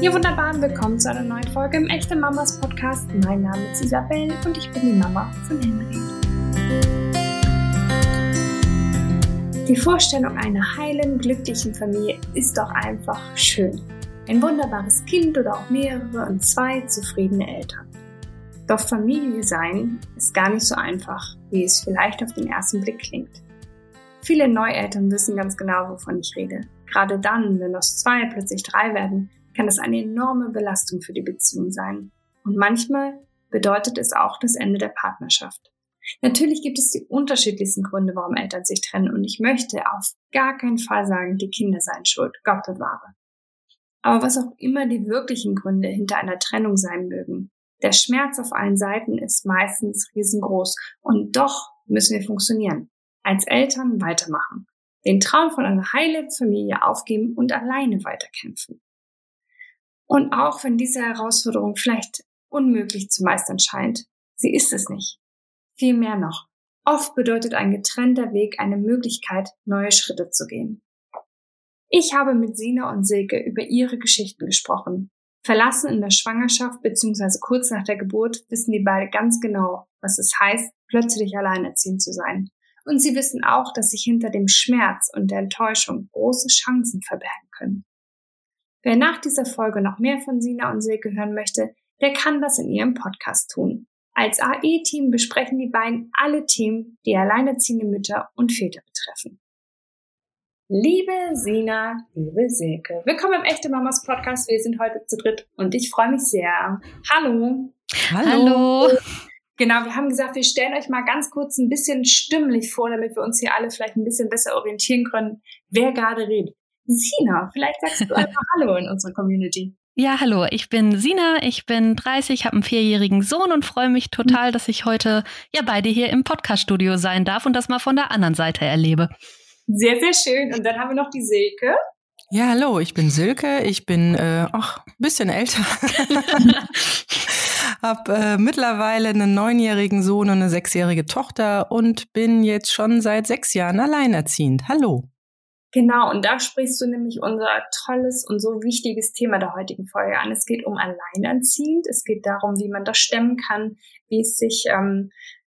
Ihr Wunderbaren, willkommen zu einer neuen Folge im Echte Mamas Podcast. Mein Name ist Isabel und ich bin die Mama von Henry. Die Vorstellung einer heilen, glücklichen Familie ist doch einfach schön. Ein wunderbares Kind oder auch mehrere und zwei zufriedene Eltern. Doch Familie sein ist gar nicht so einfach, wie es vielleicht auf den ersten Blick klingt. Viele Neueltern wissen ganz genau, wovon ich rede. Gerade dann, wenn aus zwei plötzlich drei werden, kann das eine enorme Belastung für die Beziehung sein. Und manchmal bedeutet es auch das Ende der Partnerschaft. Natürlich gibt es die unterschiedlichsten Gründe, warum Eltern sich trennen und ich möchte auf gar keinen Fall sagen, die Kinder seien schuld, Gott bewahre. Aber was auch immer die wirklichen Gründe hinter einer Trennung sein mögen, der Schmerz auf allen Seiten ist meistens riesengroß und doch müssen wir funktionieren. Als Eltern weitermachen, den Traum von einer heilen Familie aufgeben und alleine weiterkämpfen. Und auch wenn diese Herausforderung vielleicht unmöglich zu meistern scheint, sie ist es nicht. Viel mehr noch. Oft bedeutet ein getrennter Weg eine Möglichkeit, neue Schritte zu gehen. Ich habe mit Sina und Silke über ihre Geschichten gesprochen. Verlassen in der Schwangerschaft bzw. kurz nach der Geburt wissen die beide ganz genau, was es heißt, plötzlich alleinerziehend zu sein. Und sie wissen auch, dass sich hinter dem Schmerz und der Enttäuschung große Chancen verbergen können. Wer nach dieser Folge noch mehr von Sina und Silke hören möchte, der kann das in ihrem Podcast tun. Als AE-Team besprechen die beiden alle Themen, die alleinerziehende Mütter und Väter betreffen. Liebe Sina, liebe Silke, willkommen im Echte Mamas Podcast. Wir sind heute zu dritt und ich freue mich sehr. Hallo. Hallo. Genau, wir haben gesagt, wir stellen euch mal ganz kurz ein bisschen stimmlich vor, damit wir uns hier alle vielleicht ein bisschen besser orientieren können, wer gerade redet. Sina, vielleicht sagst du einfach Hallo in unserer Community. Ja, hallo, ich bin Sina, ich bin 30, habe einen vierjährigen Sohn und freue mich total, dass ich heute ja beide hier im Podcast-Studio sein darf und das mal von der anderen Seite erlebe. Sehr, sehr schön. Und dann haben wir noch die Silke. Ja, hallo, ich bin Silke, ich bin äh, ach, ein bisschen älter. hab äh, mittlerweile einen neunjährigen Sohn und eine sechsjährige Tochter und bin jetzt schon seit sechs Jahren alleinerziehend. Hallo. Genau, und da sprichst du nämlich unser tolles und so wichtiges Thema der heutigen Folge an. Es geht um Alleinerziehend. Es geht darum, wie man das stemmen kann, wie es sich ähm,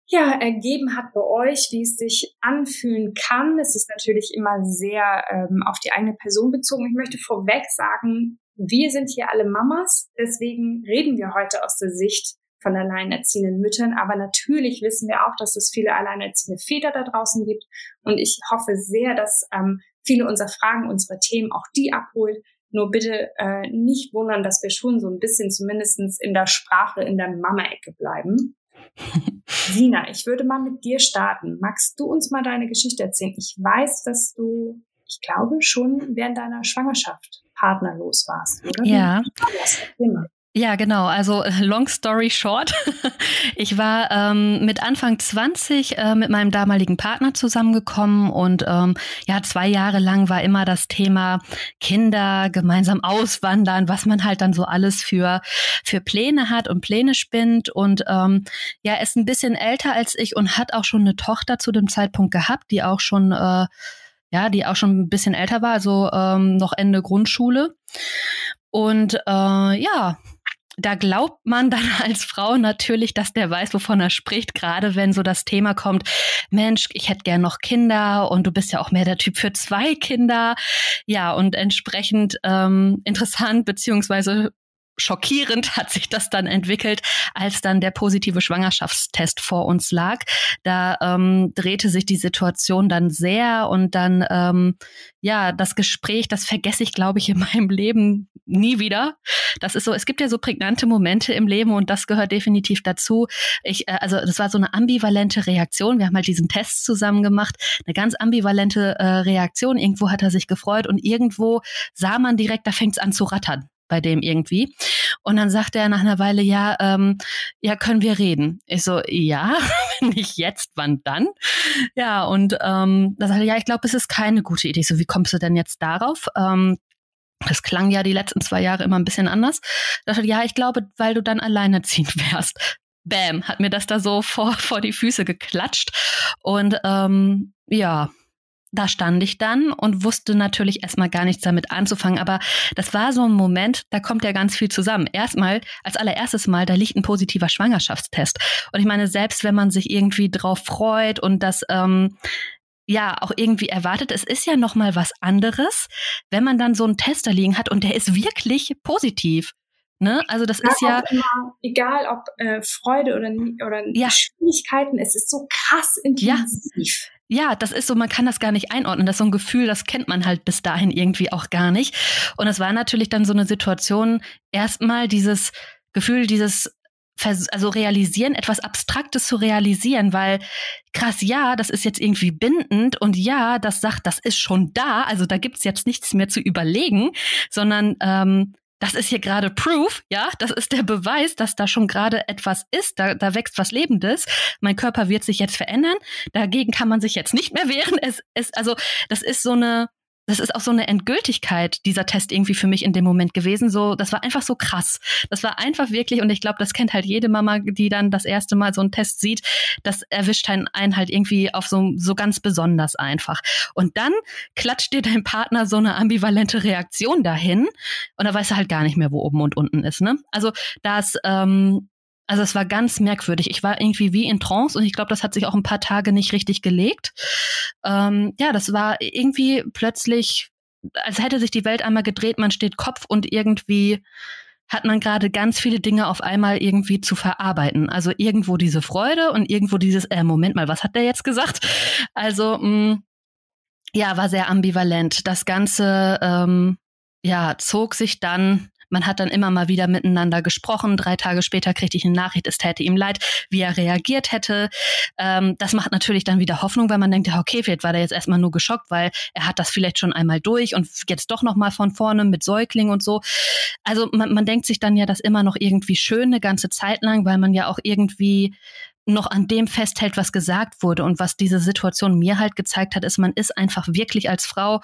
ja ergeben hat bei euch, wie es sich anfühlen kann. Es ist natürlich immer sehr ähm, auf die eigene Person bezogen. Ich möchte vorweg sagen, wir sind hier alle Mamas, deswegen reden wir heute aus der Sicht von alleinerziehenden Müttern. Aber natürlich wissen wir auch, dass es viele alleinerziehende Väter da draußen gibt. Und ich hoffe sehr, dass ähm, viele unserer Fragen, unsere Themen auch die abholt. Nur bitte äh, nicht wundern, dass wir schon so ein bisschen zumindestens in der Sprache, in der Mama-Ecke bleiben. Sina, ich würde mal mit dir starten. Magst du uns mal deine Geschichte erzählen? Ich weiß, dass du, ich glaube, schon während deiner Schwangerschaft partnerlos warst, oder? Ja. Ja, genau. Also long story short, ich war ähm, mit Anfang 20 äh, mit meinem damaligen Partner zusammengekommen und ähm, ja, zwei Jahre lang war immer das Thema Kinder gemeinsam auswandern, was man halt dann so alles für für Pläne hat und Pläne spinnt und ähm, ja, ist ein bisschen älter als ich und hat auch schon eine Tochter zu dem Zeitpunkt gehabt, die auch schon äh, ja, die auch schon ein bisschen älter war, also ähm, noch Ende Grundschule. Und äh, ja, da glaubt man dann als Frau natürlich, dass der weiß, wovon er spricht, gerade wenn so das Thema kommt, Mensch, ich hätte gern noch Kinder und du bist ja auch mehr der Typ für zwei Kinder. Ja, und entsprechend ähm, interessant beziehungsweise schockierend hat sich das dann entwickelt, als dann der positive Schwangerschaftstest vor uns lag. Da ähm, drehte sich die Situation dann sehr und dann ähm, ja das Gespräch, das vergesse ich, glaube ich, in meinem Leben nie wieder. Das ist so, es gibt ja so prägnante Momente im Leben und das gehört definitiv dazu. Ich, äh, also das war so eine ambivalente Reaktion. Wir haben halt diesen Test zusammen gemacht, eine ganz ambivalente äh, Reaktion. Irgendwo hat er sich gefreut und irgendwo sah man direkt, da fängt es an zu rattern bei dem irgendwie. Und dann sagt er nach einer Weile, ja, ähm, ja, können wir reden? Ich so, ja, nicht jetzt, wann dann? Ja, und ähm, da sagt er, ja, ich glaube, es ist keine gute Idee. So, wie kommst du denn jetzt darauf? Ähm, das klang ja die letzten zwei Jahre immer ein bisschen anders. Da dachte, ja, ich glaube, weil du dann alleinerziehend wärst. Bam, hat mir das da so vor, vor die Füße geklatscht. Und ähm, ja, da stand ich dann und wusste natürlich erstmal gar nichts damit anzufangen. Aber das war so ein Moment, da kommt ja ganz viel zusammen. Erstmal, als allererstes Mal, da liegt ein positiver Schwangerschaftstest. Und ich meine, selbst wenn man sich irgendwie drauf freut und das ähm, ja auch irgendwie erwartet, es ist ja noch mal was anderes, wenn man dann so einen Tester liegen hat und der ist wirklich positiv. Ne? Also das ist ja immer, egal ob äh, Freude oder oder ja. Schwierigkeiten, es ist so krass intensiv. Ja. Ja, das ist so, man kann das gar nicht einordnen. Das ist so ein Gefühl, das kennt man halt bis dahin irgendwie auch gar nicht. Und es war natürlich dann so eine Situation, erstmal dieses Gefühl, dieses also realisieren, etwas Abstraktes zu realisieren, weil krass, ja, das ist jetzt irgendwie bindend und ja, das sagt, das ist schon da, also da gibt's jetzt nichts mehr zu überlegen, sondern ähm, das ist hier gerade Proof, ja, das ist der Beweis, dass da schon gerade etwas ist, da, da wächst was Lebendes. Mein Körper wird sich jetzt verändern, dagegen kann man sich jetzt nicht mehr wehren. Es, es, also das ist so eine, das ist auch so eine Endgültigkeit dieser Test irgendwie für mich in dem Moment gewesen. So, das war einfach so krass. Das war einfach wirklich, und ich glaube, das kennt halt jede Mama, die dann das erste Mal so einen Test sieht. Das erwischt einen, halt irgendwie auf so, so ganz besonders einfach. Und dann klatscht dir dein Partner so eine ambivalente Reaktion dahin und da weißt du halt gar nicht mehr, wo oben und unten ist. Ne? Also das, ähm, also es war ganz merkwürdig. Ich war irgendwie wie in Trance und ich glaube, das hat sich auch ein paar Tage nicht richtig gelegt. Ähm, ja, das war irgendwie plötzlich, als hätte sich die Welt einmal gedreht, man steht Kopf und irgendwie hat man gerade ganz viele Dinge auf einmal irgendwie zu verarbeiten. Also irgendwo diese Freude und irgendwo dieses, äh, Moment mal, was hat der jetzt gesagt? Also, mh, mm, ja, war sehr ambivalent. Das Ganze, ähm, ja, zog sich dann man hat dann immer mal wieder miteinander gesprochen. Drei Tage später kriegte ich eine Nachricht, es täte ihm leid, wie er reagiert hätte. Ähm, das macht natürlich dann wieder Hoffnung, weil man denkt, ja, okay, vielleicht war der jetzt erstmal nur geschockt, weil er hat das vielleicht schon einmal durch und jetzt doch nochmal von vorne mit Säugling und so. Also man, man denkt sich dann ja das immer noch irgendwie schön eine ganze Zeit lang, weil man ja auch irgendwie noch an dem festhält, was gesagt wurde und was diese Situation mir halt gezeigt hat, ist, man ist einfach wirklich als Frau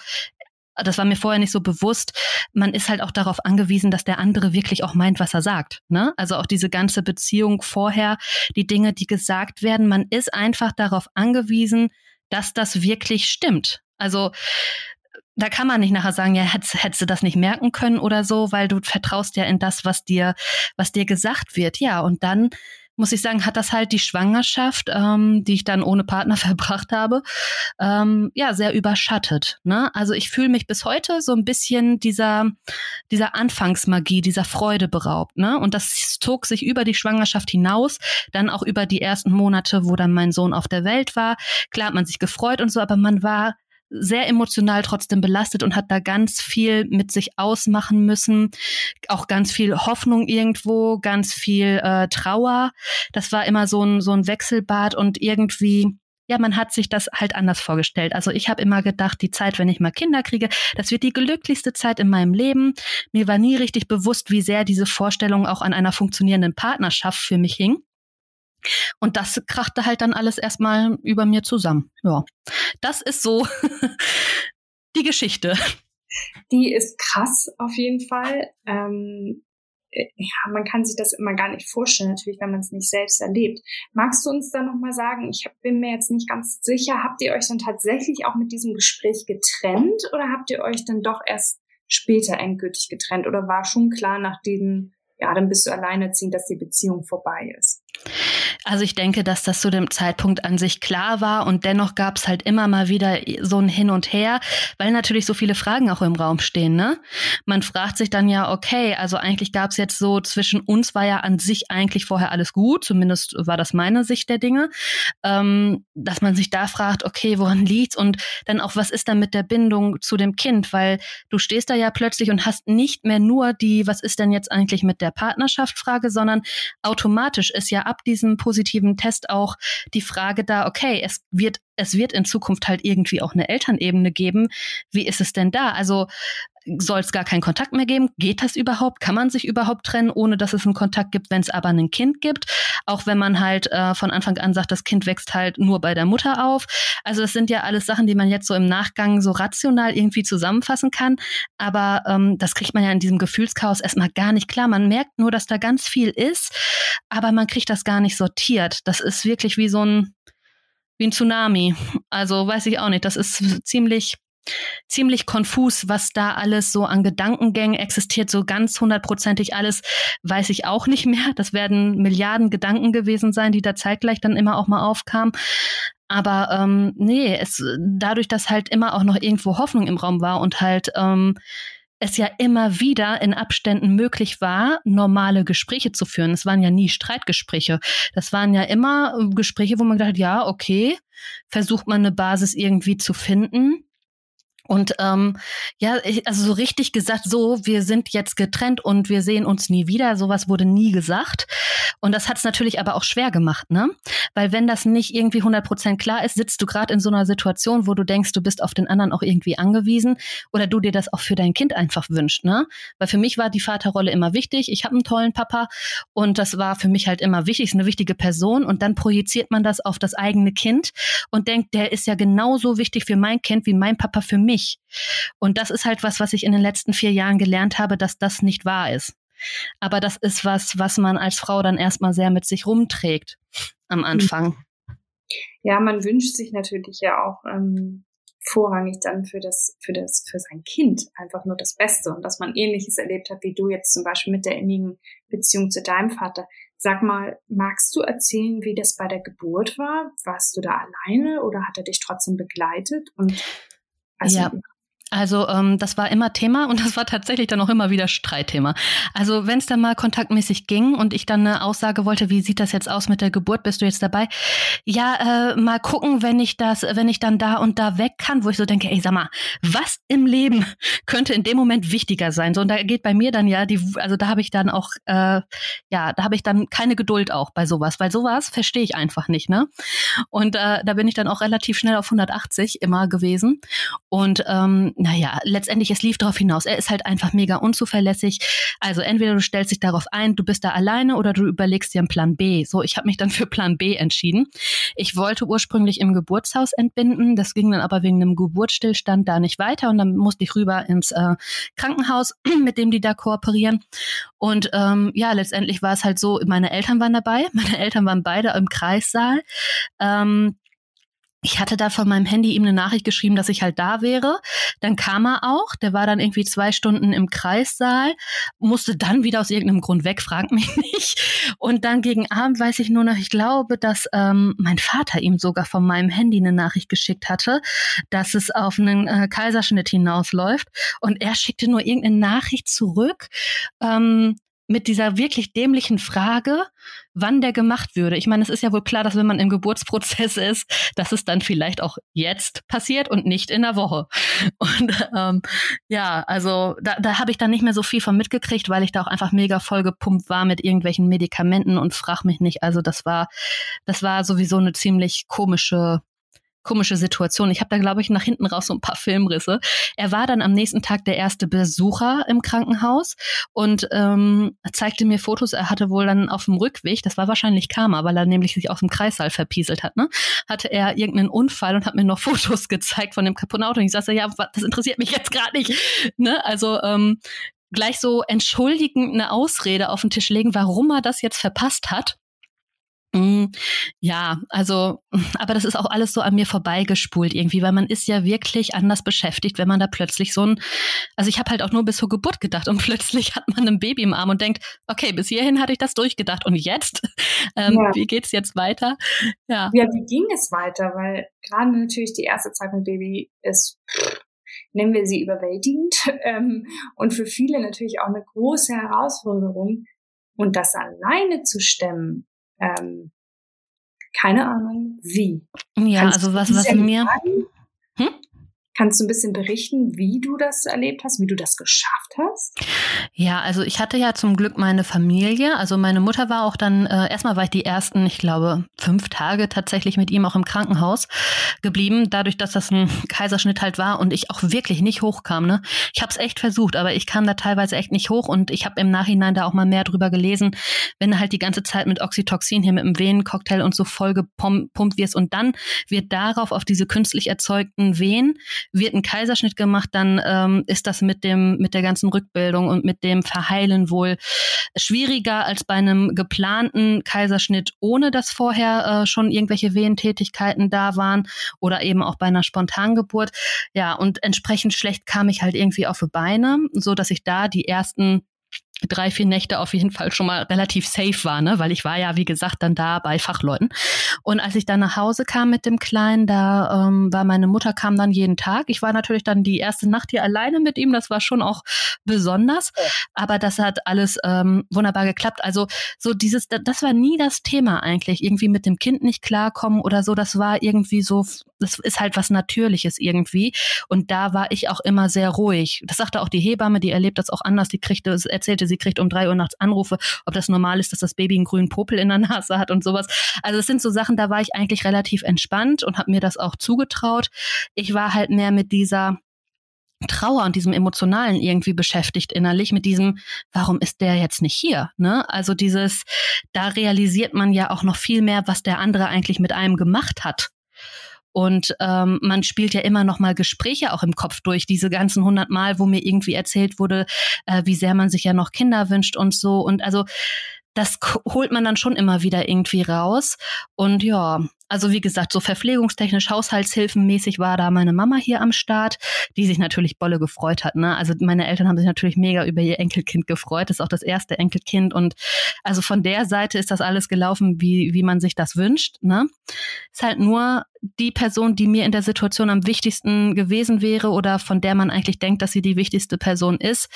das war mir vorher nicht so bewusst, man ist halt auch darauf angewiesen, dass der andere wirklich auch meint, was er sagt. Ne? Also auch diese ganze Beziehung vorher, die Dinge, die gesagt werden, man ist einfach darauf angewiesen, dass das wirklich stimmt. Also da kann man nicht nachher sagen, ja, hättest, hättest du das nicht merken können oder so, weil du vertraust ja in das, was dir, was dir gesagt wird. Ja, und dann muss ich sagen, hat das halt die Schwangerschaft, ähm, die ich dann ohne Partner verbracht habe, ähm, ja, sehr überschattet. Ne? Also ich fühle mich bis heute so ein bisschen dieser, dieser Anfangsmagie, dieser Freude beraubt. Ne? Und das zog sich über die Schwangerschaft hinaus, dann auch über die ersten Monate, wo dann mein Sohn auf der Welt war. Klar hat man sich gefreut und so, aber man war sehr emotional trotzdem belastet und hat da ganz viel mit sich ausmachen müssen. Auch ganz viel Hoffnung irgendwo, ganz viel äh, Trauer. Das war immer so ein, so ein Wechselbad und irgendwie ja, man hat sich das halt anders vorgestellt. Also ich habe immer gedacht, die Zeit, wenn ich mal Kinder kriege, das wird die glücklichste Zeit in meinem Leben. Mir war nie richtig bewusst, wie sehr diese Vorstellung auch an einer funktionierenden Partnerschaft für mich hing. Und das krachte halt dann alles erstmal über mir zusammen. Ja, das ist so die Geschichte. Die ist krass auf jeden Fall. Ähm, äh, ja, man kann sich das immer gar nicht vorstellen, natürlich, wenn man es nicht selbst erlebt. Magst du uns da nochmal sagen, ich bin mir jetzt nicht ganz sicher, habt ihr euch dann tatsächlich auch mit diesem Gespräch getrennt oder habt ihr euch dann doch erst später endgültig getrennt oder war schon klar nach diesem, ja, dann bist du alleinerziehend, dass die Beziehung vorbei ist? Also ich denke, dass das zu dem Zeitpunkt an sich klar war und dennoch gab es halt immer mal wieder so ein Hin und Her, weil natürlich so viele Fragen auch im Raum stehen. Ne? Man fragt sich dann ja, okay, also eigentlich gab es jetzt so zwischen uns war ja an sich eigentlich vorher alles gut, zumindest war das meine Sicht der Dinge, ähm, dass man sich da fragt, okay, woran liegt's und dann auch, was ist dann mit der Bindung zu dem Kind, weil du stehst da ja plötzlich und hast nicht mehr nur die, was ist denn jetzt eigentlich mit der Partnerschaft Frage, sondern automatisch ist ja ab diesem positiven Test auch die Frage da, okay, es wird, es wird in Zukunft halt irgendwie auch eine Elternebene geben. Wie ist es denn da? Also soll es gar keinen Kontakt mehr geben? Geht das überhaupt? Kann man sich überhaupt trennen, ohne dass es einen Kontakt gibt, wenn es aber ein Kind gibt? Auch wenn man halt äh, von Anfang an sagt, das Kind wächst halt nur bei der Mutter auf. Also das sind ja alles Sachen, die man jetzt so im Nachgang so rational irgendwie zusammenfassen kann. Aber ähm, das kriegt man ja in diesem Gefühlschaos erstmal gar nicht klar. Man merkt nur, dass da ganz viel ist, aber man kriegt das gar nicht sortiert. Das ist wirklich wie so ein wie ein Tsunami. Also weiß ich auch nicht. Das ist ziemlich ziemlich konfus, was da alles so an Gedankengängen existiert. So ganz hundertprozentig alles weiß ich auch nicht mehr. Das werden Milliarden Gedanken gewesen sein, die da zeitgleich dann immer auch mal aufkamen. Aber ähm, nee, es dadurch, dass halt immer auch noch irgendwo Hoffnung im Raum war und halt ähm, es ja immer wieder in Abständen möglich war, normale Gespräche zu führen. Es waren ja nie Streitgespräche. Das waren ja immer Gespräche, wo man gedacht hat, ja, okay, versucht man eine Basis irgendwie zu finden. Und ähm, ja, also so richtig gesagt, so, wir sind jetzt getrennt und wir sehen uns nie wieder, sowas wurde nie gesagt. Und das hat es natürlich aber auch schwer gemacht, ne? Weil wenn das nicht irgendwie 100% klar ist, sitzt du gerade in so einer Situation, wo du denkst, du bist auf den anderen auch irgendwie angewiesen oder du dir das auch für dein Kind einfach wünscht, ne? Weil für mich war die Vaterrolle immer wichtig. Ich habe einen tollen Papa und das war für mich halt immer wichtig, ist eine wichtige Person und dann projiziert man das auf das eigene Kind und denkt, der ist ja genauso wichtig für mein Kind wie mein Papa für mich mich. Und das ist halt was, was ich in den letzten vier Jahren gelernt habe, dass das nicht wahr ist. Aber das ist was, was man als Frau dann erstmal sehr mit sich rumträgt am mhm. Anfang. Ja, man wünscht sich natürlich ja auch ähm, vorrangig dann für das, für das, für sein Kind einfach nur das Beste und dass man ähnliches erlebt hat wie du jetzt zum Beispiel mit der innigen Beziehung zu deinem Vater. Sag mal, magst du erzählen, wie das bei der Geburt war? Warst du da alleine oder hat er dich trotzdem begleitet? Und also, ja. Also ähm, das war immer Thema und das war tatsächlich dann auch immer wieder Streitthema. Also wenn es dann mal kontaktmäßig ging und ich dann eine Aussage wollte, wie sieht das jetzt aus mit der Geburt, bist du jetzt dabei? Ja, äh, mal gucken, wenn ich das, wenn ich dann da und da weg kann, wo ich so denke, ey, sag mal, was im Leben könnte in dem Moment wichtiger sein? So und da geht bei mir dann ja die, also da habe ich dann auch, äh, ja, da habe ich dann keine Geduld auch bei sowas, weil sowas verstehe ich einfach nicht, ne? Und äh, da bin ich dann auch relativ schnell auf 180 immer gewesen und ähm, naja, letztendlich, es lief darauf hinaus. Er ist halt einfach mega unzuverlässig. Also entweder du stellst dich darauf ein, du bist da alleine oder du überlegst dir einen Plan B. So, ich habe mich dann für Plan B entschieden. Ich wollte ursprünglich im Geburtshaus entbinden. Das ging dann aber wegen einem Geburtsstillstand da nicht weiter und dann musste ich rüber ins äh, Krankenhaus, mit dem die da kooperieren. Und ähm, ja, letztendlich war es halt so, meine Eltern waren dabei. Meine Eltern waren beide im Kreissaal. Ähm, ich hatte da von meinem Handy ihm eine Nachricht geschrieben, dass ich halt da wäre. Dann kam er auch. Der war dann irgendwie zwei Stunden im Kreissaal, musste dann wieder aus irgendeinem Grund weg, fragt mich nicht. Und dann gegen Abend weiß ich nur noch, ich glaube, dass ähm, mein Vater ihm sogar von meinem Handy eine Nachricht geschickt hatte, dass es auf einen äh, Kaiserschnitt hinausläuft. Und er schickte nur irgendeine Nachricht zurück. Ähm, mit dieser wirklich dämlichen Frage, wann der gemacht würde. Ich meine, es ist ja wohl klar, dass wenn man im Geburtsprozess ist, dass es dann vielleicht auch jetzt passiert und nicht in der Woche. Und ähm, ja, also da, da habe ich dann nicht mehr so viel von mitgekriegt, weil ich da auch einfach mega vollgepumpt war mit irgendwelchen Medikamenten und frag mich nicht. Also das war, das war sowieso eine ziemlich komische komische Situation. Ich habe da, glaube ich, nach hinten raus so ein paar Filmrisse. Er war dann am nächsten Tag der erste Besucher im Krankenhaus und ähm, zeigte mir Fotos. Er hatte wohl dann auf dem Rückweg, das war wahrscheinlich Karma, weil er nämlich sich aus dem Kreissaal verpieselt hat, ne? hatte er irgendeinen Unfall und hat mir noch Fotos gezeigt von dem kaputten Auto. Und ich sagte, ja, das interessiert mich jetzt gerade nicht. Ne? Also ähm, gleich so entschuldigend eine Ausrede auf den Tisch legen, warum er das jetzt verpasst hat. Mm, ja, also, aber das ist auch alles so an mir vorbeigespult irgendwie, weil man ist ja wirklich anders beschäftigt, wenn man da plötzlich so ein, also ich habe halt auch nur bis zur Geburt gedacht und plötzlich hat man ein Baby im Arm und denkt, okay, bis hierhin hatte ich das durchgedacht und jetzt, ähm, ja. wie geht's jetzt weiter? Ja. ja, wie ging es weiter? Weil gerade natürlich die erste Zeit mit Baby ist, nennen wir sie überwältigend ähm, und für viele natürlich auch eine große Herausforderung und das alleine zu stemmen ähm, keine Ahnung, wie. Ja, Kannst also was, was mir. Hm? Kannst du ein bisschen berichten, wie du das erlebt hast, wie du das geschafft hast? Ja, also ich hatte ja zum Glück meine Familie. Also meine Mutter war auch dann, äh, erstmal war ich die ersten, ich glaube, fünf Tage tatsächlich mit ihm auch im Krankenhaus geblieben, dadurch, dass das ein Kaiserschnitt halt war und ich auch wirklich nicht hochkam. Ne? Ich habe es echt versucht, aber ich kam da teilweise echt nicht hoch und ich habe im Nachhinein da auch mal mehr drüber gelesen, wenn halt die ganze Zeit mit Oxytocin hier mit dem Venencocktail und so voll gepumpt wirst und dann wird darauf auf diese künstlich erzeugten Venen wird ein Kaiserschnitt gemacht, dann ähm, ist das mit dem mit der ganzen Rückbildung und mit dem Verheilen wohl schwieriger als bei einem geplanten Kaiserschnitt, ohne dass vorher äh, schon irgendwelche Wehentätigkeiten da waren oder eben auch bei einer Spontangeburt. Ja, und entsprechend schlecht kam ich halt irgendwie auf die Beine, so dass ich da die ersten drei, vier Nächte auf jeden Fall schon mal relativ safe war, ne? weil ich war ja, wie gesagt, dann da bei Fachleuten. Und als ich dann nach Hause kam mit dem Kleinen, da ähm, war meine Mutter kam dann jeden Tag. Ich war natürlich dann die erste Nacht hier alleine mit ihm. Das war schon auch besonders. Aber das hat alles ähm, wunderbar geklappt. Also so dieses, das war nie das Thema eigentlich. Irgendwie mit dem Kind nicht klarkommen oder so. Das war irgendwie so, das ist halt was Natürliches irgendwie. Und da war ich auch immer sehr ruhig. Das sagte auch die Hebamme, die erlebt das auch anders. Die kriegte, erzählte, sie kriegt um drei Uhr nachts Anrufe, ob das normal ist, dass das Baby einen grünen Popel in der Nase hat und sowas. Also es sind so Sachen, da war ich eigentlich relativ entspannt und habe mir das auch zugetraut. Ich war halt mehr mit dieser Trauer und diesem Emotionalen irgendwie beschäftigt innerlich, mit diesem, warum ist der jetzt nicht hier? Ne? Also dieses, da realisiert man ja auch noch viel mehr, was der andere eigentlich mit einem gemacht hat. Und ähm, man spielt ja immer noch mal Gespräche auch im Kopf durch, diese ganzen hundert Mal, wo mir irgendwie erzählt wurde, äh, wie sehr man sich ja noch Kinder wünscht und so. Und also das holt man dann schon immer wieder irgendwie raus. Und ja, also wie gesagt, so verpflegungstechnisch, haushaltshilfenmäßig war da meine Mama hier am Start, die sich natürlich Bolle gefreut hat. Ne? Also meine Eltern haben sich natürlich mega über ihr Enkelkind gefreut. Das ist auch das erste Enkelkind. Und also von der Seite ist das alles gelaufen, wie, wie man sich das wünscht. Ne? Ist halt nur die Person, die mir in der Situation am wichtigsten gewesen wäre oder von der man eigentlich denkt, dass sie die wichtigste Person ist,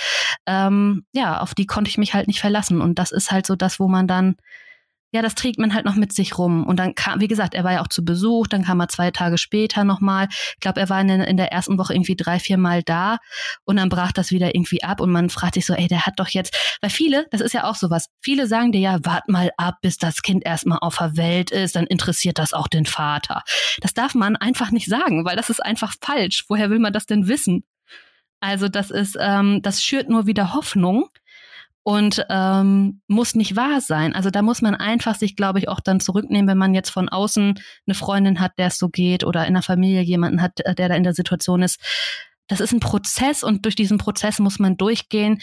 ähm, ja, auf die konnte ich mich halt nicht verlassen. Und das ist halt so das, wo man dann ja, das trägt man halt noch mit sich rum. Und dann kam, wie gesagt, er war ja auch zu Besuch, dann kam er zwei Tage später nochmal. Ich glaube, er war in, in, der ersten Woche irgendwie drei, vier Mal da und dann brach das wieder irgendwie ab und man fragt sich so, ey, der hat doch jetzt, weil viele, das ist ja auch sowas, viele sagen dir ja, wart mal ab, bis das Kind erstmal auf der Welt ist, dann interessiert das auch den Vater. Das darf man einfach nicht sagen, weil das ist einfach falsch. Woher will man das denn wissen? Also das ist, ähm, das schürt nur wieder Hoffnung und ähm, muss nicht wahr sein. Also da muss man einfach sich, glaube ich, auch dann zurücknehmen, wenn man jetzt von außen eine Freundin hat, der es so geht oder in der Familie jemanden hat, der da in der Situation ist. Das ist ein Prozess und durch diesen Prozess muss man durchgehen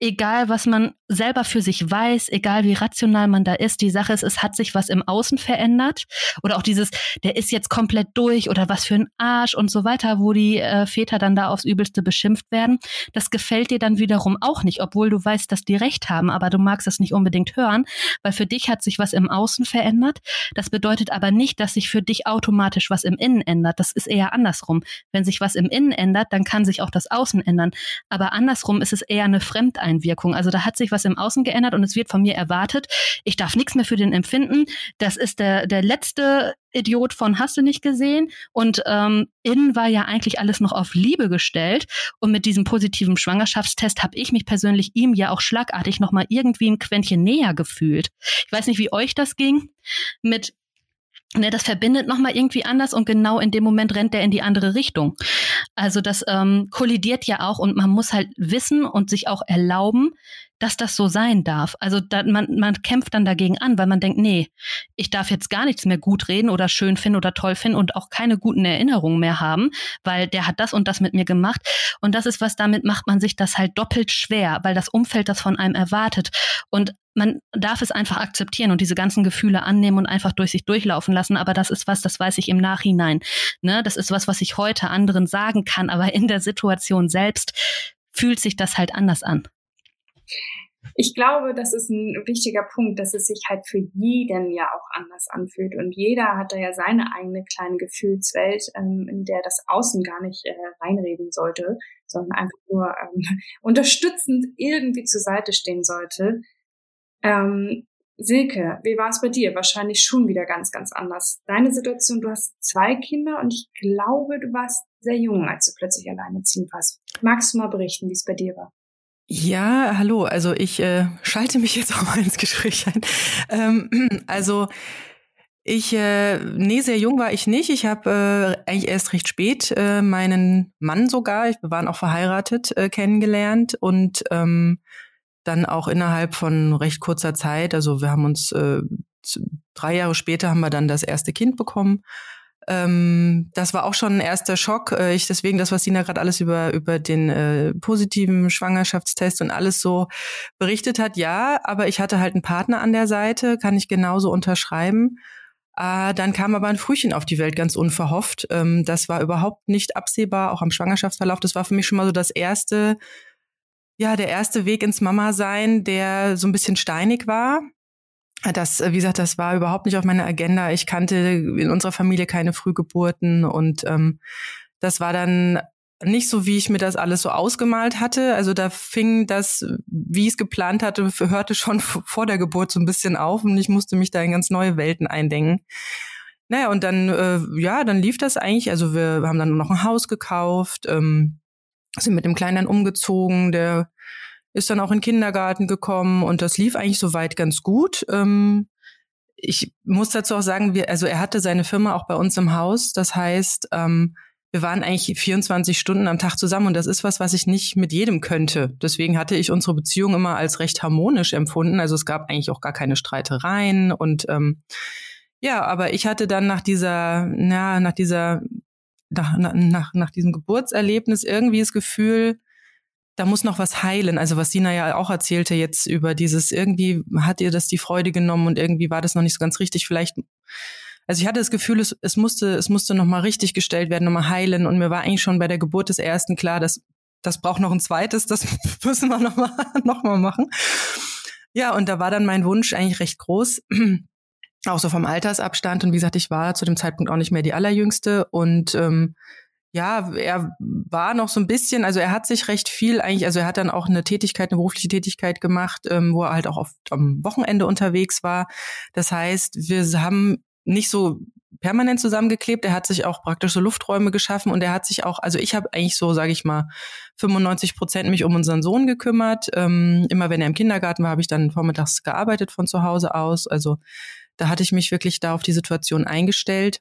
egal was man selber für sich weiß, egal wie rational man da ist, die Sache ist, es hat sich was im Außen verändert oder auch dieses, der ist jetzt komplett durch oder was für ein Arsch und so weiter, wo die äh, Väter dann da aufs Übelste beschimpft werden. Das gefällt dir dann wiederum auch nicht, obwohl du weißt, dass die recht haben, aber du magst es nicht unbedingt hören, weil für dich hat sich was im Außen verändert. Das bedeutet aber nicht, dass sich für dich automatisch was im Innen ändert. Das ist eher andersrum. Wenn sich was im Innen ändert, dann kann sich auch das Außen ändern. Aber andersrum ist es eher eine Fremdeinstellung Einwirkung. Also da hat sich was im Außen geändert und es wird von mir erwartet, ich darf nichts mehr für den empfinden. Das ist der, der letzte Idiot von Hast du nicht gesehen? Und ähm, innen war ja eigentlich alles noch auf Liebe gestellt. Und mit diesem positiven Schwangerschaftstest habe ich mich persönlich ihm ja auch schlagartig nochmal irgendwie ein Quäntchen näher gefühlt. Ich weiß nicht, wie euch das ging mit Ne, das verbindet nochmal irgendwie anders und genau in dem Moment rennt der in die andere Richtung. Also das ähm, kollidiert ja auch und man muss halt wissen und sich auch erlauben, dass das so sein darf. Also da, man, man kämpft dann dagegen an, weil man denkt, nee, ich darf jetzt gar nichts mehr gut reden oder schön finden oder toll finden und auch keine guten Erinnerungen mehr haben, weil der hat das und das mit mir gemacht. Und das ist was, damit macht man sich das halt doppelt schwer, weil das Umfeld das von einem erwartet. Und man darf es einfach akzeptieren und diese ganzen Gefühle annehmen und einfach durch sich durchlaufen lassen. Aber das ist was, das weiß ich im Nachhinein. Ne? Das ist was, was ich heute anderen sagen kann. Aber in der Situation selbst fühlt sich das halt anders an. Ich glaube, das ist ein wichtiger Punkt, dass es sich halt für jeden ja auch anders anfühlt. Und jeder hat da ja seine eigene kleine Gefühlswelt, ähm, in der das Außen gar nicht äh, reinreden sollte, sondern einfach nur ähm, unterstützend irgendwie zur Seite stehen sollte. Ähm, Silke, wie war es bei dir? Wahrscheinlich schon wieder ganz, ganz anders. Deine Situation, du hast zwei Kinder und ich glaube, du warst sehr jung, als du plötzlich alleine ziehen warst. Magst du mal berichten, wie es bei dir war? Ja, hallo. Also ich äh, schalte mich jetzt auch mal ins Gespräch ein. Ähm, also ich, äh, nee, sehr jung war ich nicht. Ich habe äh, eigentlich erst recht spät äh, meinen Mann sogar, wir waren auch verheiratet, äh, kennengelernt und ähm, dann auch innerhalb von recht kurzer Zeit, also wir haben uns äh, drei Jahre später haben wir dann das erste Kind bekommen Ähm, das war auch schon ein erster Schock. Äh, ich deswegen das, was Sina gerade alles über über den äh, positiven Schwangerschaftstest und alles so berichtet hat, ja, aber ich hatte halt einen Partner an der Seite, kann ich genauso unterschreiben. Äh, dann kam aber ein Frühchen auf die Welt ganz unverhofft. Ähm, das war überhaupt nicht absehbar, auch am Schwangerschaftsverlauf. Das war für mich schon mal so das erste, ja, der erste Weg ins Mama-Sein, der so ein bisschen steinig war. Das, wie gesagt, das war überhaupt nicht auf meiner Agenda. Ich kannte in unserer Familie keine Frühgeburten und ähm, das war dann nicht so, wie ich mir das alles so ausgemalt hatte. Also da fing das, wie ich es geplant hatte, hörte schon vor der Geburt so ein bisschen auf und ich musste mich da in ganz neue Welten eindenken. Naja, und dann, äh, ja, dann lief das eigentlich. Also wir haben dann noch ein Haus gekauft, ähm, sind mit dem Kleinen dann umgezogen, der ist dann auch in den Kindergarten gekommen und das lief eigentlich soweit ganz gut. Ähm, ich muss dazu auch sagen, wir, also er hatte seine Firma auch bei uns im Haus. Das heißt, ähm, wir waren eigentlich 24 Stunden am Tag zusammen und das ist was, was ich nicht mit jedem könnte. Deswegen hatte ich unsere Beziehung immer als recht harmonisch empfunden. Also es gab eigentlich auch gar keine Streitereien und ähm, ja, aber ich hatte dann nach dieser, na, nach dieser, nach, nach, nach diesem Geburtserlebnis irgendwie das Gefühl, da muss noch was heilen. Also was Sina ja auch erzählte jetzt über dieses, irgendwie hat ihr das die Freude genommen und irgendwie war das noch nicht so ganz richtig. Vielleicht also ich hatte das Gefühl, es, es musste, es musste nochmal richtig gestellt werden, nochmal heilen. Und mir war eigentlich schon bei der Geburt des ersten klar, dass das braucht noch ein zweites, das müssen wir nochmal noch mal machen. Ja, und da war dann mein Wunsch eigentlich recht groß. Auch so vom Altersabstand. Und wie gesagt, ich war zu dem Zeitpunkt auch nicht mehr die allerjüngste. Und ähm, ja, er war noch so ein bisschen, also er hat sich recht viel eigentlich, also er hat dann auch eine Tätigkeit, eine berufliche Tätigkeit gemacht, ähm, wo er halt auch oft am Wochenende unterwegs war. Das heißt, wir haben nicht so permanent zusammengeklebt. Er hat sich auch praktisch so Lufträume geschaffen und er hat sich auch, also ich habe eigentlich so, sage ich mal, 95 Prozent mich um unseren Sohn gekümmert. Ähm, immer wenn er im Kindergarten war, habe ich dann vormittags gearbeitet von zu Hause aus. Also da hatte ich mich wirklich da auf die Situation eingestellt.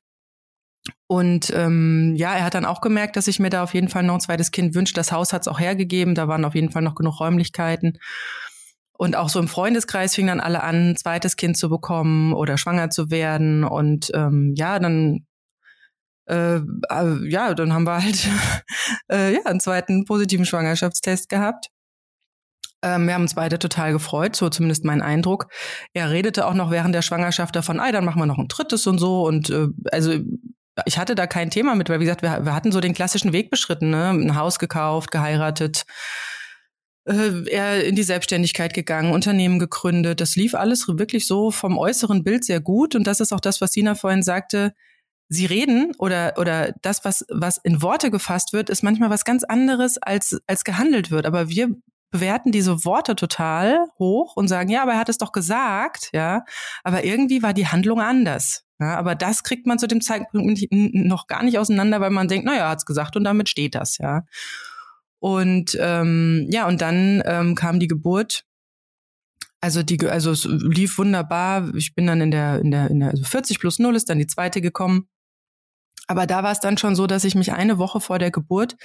Und ähm, ja, er hat dann auch gemerkt, dass ich mir da auf jeden Fall noch ein zweites Kind wünsche. Das Haus hat es auch hergegeben, da waren auf jeden Fall noch genug Räumlichkeiten. Und auch so im Freundeskreis fingen dann alle an, ein zweites Kind zu bekommen oder schwanger zu werden. Und ähm, ja, dann äh, äh, ja, dann haben wir halt äh, ja, einen zweiten positiven Schwangerschaftstest gehabt. Ähm, wir haben uns beide total gefreut, so zumindest mein Eindruck. Er redete auch noch während der Schwangerschaft davon, ey, dann machen wir noch ein drittes und so. Und äh, also ich hatte da kein Thema mit, weil wie gesagt, wir, wir hatten so den klassischen Weg beschritten, ne? ein Haus gekauft, geheiratet, äh, er in die Selbstständigkeit gegangen, Unternehmen gegründet. Das lief alles wirklich so vom äußeren Bild sehr gut. Und das ist auch das, was Sina vorhin sagte. Sie reden oder, oder das, was, was in Worte gefasst wird, ist manchmal was ganz anderes, als, als gehandelt wird. Aber wir bewerten diese Worte total hoch und sagen, ja, aber er hat es doch gesagt, ja. Aber irgendwie war die Handlung anders. Ja, aber das kriegt man zu dem Zeitpunkt noch gar nicht auseinander, weil man denkt, naja, er hat es gesagt und damit steht das, ja. Und ähm, ja, und dann ähm, kam die Geburt. Also die, also es lief wunderbar. Ich bin dann in der, in der, in der, also 40 plus 0 ist dann die zweite gekommen. Aber da war es dann schon so, dass ich mich eine Woche vor der Geburt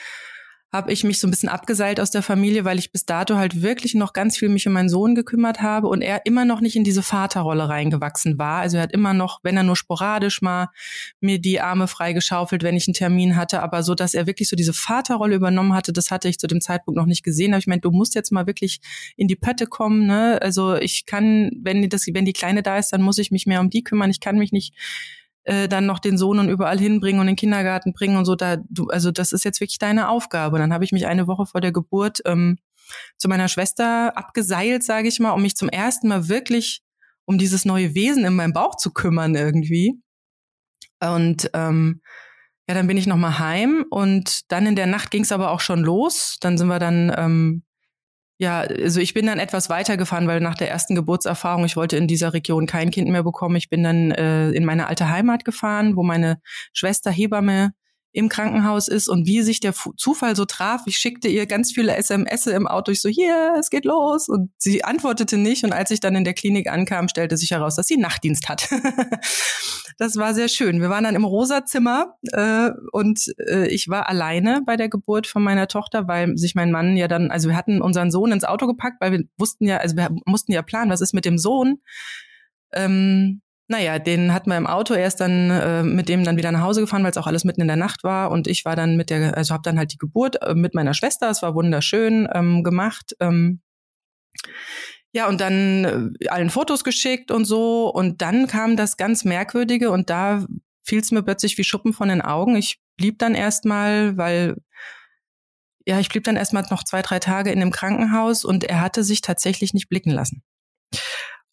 habe ich mich so ein bisschen abgeseilt aus der Familie, weil ich bis dato halt wirklich noch ganz viel mich um meinen Sohn gekümmert habe und er immer noch nicht in diese Vaterrolle reingewachsen war. Also er hat immer noch, wenn er nur sporadisch mal mir die Arme freigeschaufelt, wenn ich einen Termin hatte, aber so, dass er wirklich so diese Vaterrolle übernommen hatte, das hatte ich zu dem Zeitpunkt noch nicht gesehen. Aber ich meine, du musst jetzt mal wirklich in die Pötte kommen. Ne? Also ich kann, wenn das, wenn die Kleine da ist, dann muss ich mich mehr um die kümmern. Ich kann mich nicht äh, dann noch den Sohn und überall hinbringen und in den Kindergarten bringen und so. Da, du, also das ist jetzt wirklich deine Aufgabe. Und dann habe ich mich eine Woche vor der Geburt ähm, zu meiner Schwester abgeseilt, sage ich mal, um mich zum ersten Mal wirklich um dieses neue Wesen in meinem Bauch zu kümmern irgendwie. Und ähm, ja, dann bin ich noch mal heim und dann in der Nacht ging es aber auch schon los. Dann sind wir dann ähm, ja, also ich bin dann etwas weitergefahren, weil nach der ersten Geburtserfahrung, ich wollte in dieser Region kein Kind mehr bekommen. Ich bin dann äh, in meine alte Heimat gefahren, wo meine Schwester Hebamme im Krankenhaus ist und wie sich der Zufall so traf. Ich schickte ihr ganz viele SMS im Auto. Ich so, hier, es geht los. Und sie antwortete nicht. Und als ich dann in der Klinik ankam, stellte sich heraus, dass sie Nachtdienst hat. das war sehr schön. Wir waren dann im Rosa-Zimmer äh, und äh, ich war alleine bei der Geburt von meiner Tochter, weil sich mein Mann ja dann, also wir hatten unseren Sohn ins Auto gepackt, weil wir wussten ja, also wir mussten ja planen, was ist mit dem Sohn. Ähm, naja, den hatten wir im Auto. Er ist dann äh, mit dem dann wieder nach Hause gefahren, weil es auch alles mitten in der Nacht war. Und ich war dann mit der, also habe dann halt die Geburt äh, mit meiner Schwester. Es war wunderschön ähm, gemacht. Ähm, ja, und dann äh, allen Fotos geschickt und so. Und dann kam das ganz Merkwürdige und da fiel es mir plötzlich wie Schuppen von den Augen. Ich blieb dann erstmal, weil ja, ich blieb dann erstmal noch zwei, drei Tage in dem Krankenhaus und er hatte sich tatsächlich nicht blicken lassen.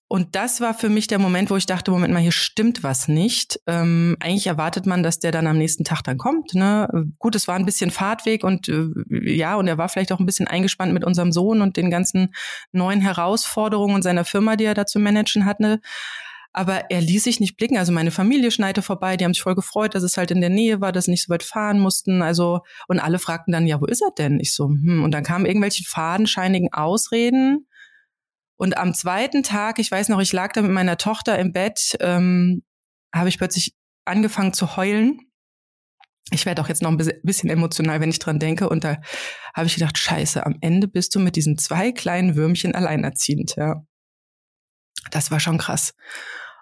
Und das war für mich der Moment, wo ich dachte, Moment mal, hier stimmt was nicht. Ähm, eigentlich erwartet man, dass der dann am nächsten Tag dann kommt. Ne? Gut, es war ein bisschen Fahrtweg und äh, ja, und er war vielleicht auch ein bisschen eingespannt mit unserem Sohn und den ganzen neuen Herausforderungen und seiner Firma, die er da zu managen hatte. Aber er ließ sich nicht blicken. Also meine Familie schneite vorbei, die haben sich voll gefreut, dass es halt in der Nähe war, dass sie nicht so weit fahren mussten. Also, und alle fragten dann, ja, wo ist er denn? Ich so, hm. Und dann kamen irgendwelche fadenscheinigen Ausreden und am zweiten Tag, ich weiß noch, ich lag da mit meiner Tochter im Bett, ähm, habe ich plötzlich angefangen zu heulen. Ich werde auch jetzt noch ein bisschen emotional, wenn ich dran denke. Und da habe ich gedacht, scheiße, am Ende bist du mit diesen zwei kleinen Würmchen alleinerziehend, ja. Das war schon krass.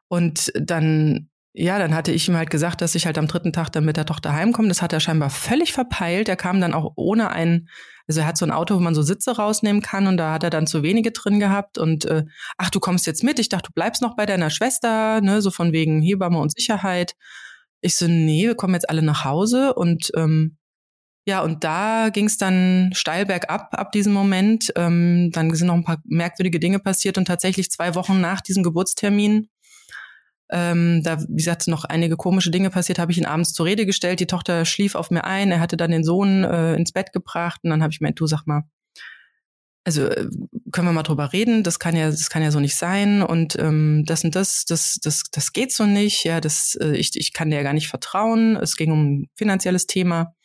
Und dann, ja, dann hatte ich ihm halt gesagt, dass ich halt am dritten Tag dann mit der Tochter heimkomme. Das hat er scheinbar völlig verpeilt. Er kam dann auch ohne einen also er hat so ein Auto, wo man so Sitze rausnehmen kann und da hat er dann zu wenige drin gehabt und äh, ach, du kommst jetzt mit. Ich dachte, du bleibst noch bei deiner Schwester, ne, so von wegen Hebamme und Sicherheit. Ich so, nee, wir kommen jetzt alle nach Hause und ähm, ja, und da ging es dann steil bergab ab diesem Moment. Ähm, dann sind noch ein paar merkwürdige Dinge passiert und tatsächlich zwei Wochen nach diesem Geburtstermin ähm, da, wie gesagt, noch einige komische Dinge passiert, habe ich ihn abends zur Rede gestellt. Die Tochter schlief auf mir ein. Er hatte dann den Sohn äh, ins Bett gebracht und dann habe ich mir, du sag mal, also äh, können wir mal drüber reden, das kann ja, das kann ja so nicht sein und ähm, das und das, das, das, das geht so nicht, ja, das, äh, ich, ich kann dir ja gar nicht vertrauen. Es ging um ein finanzielles Thema.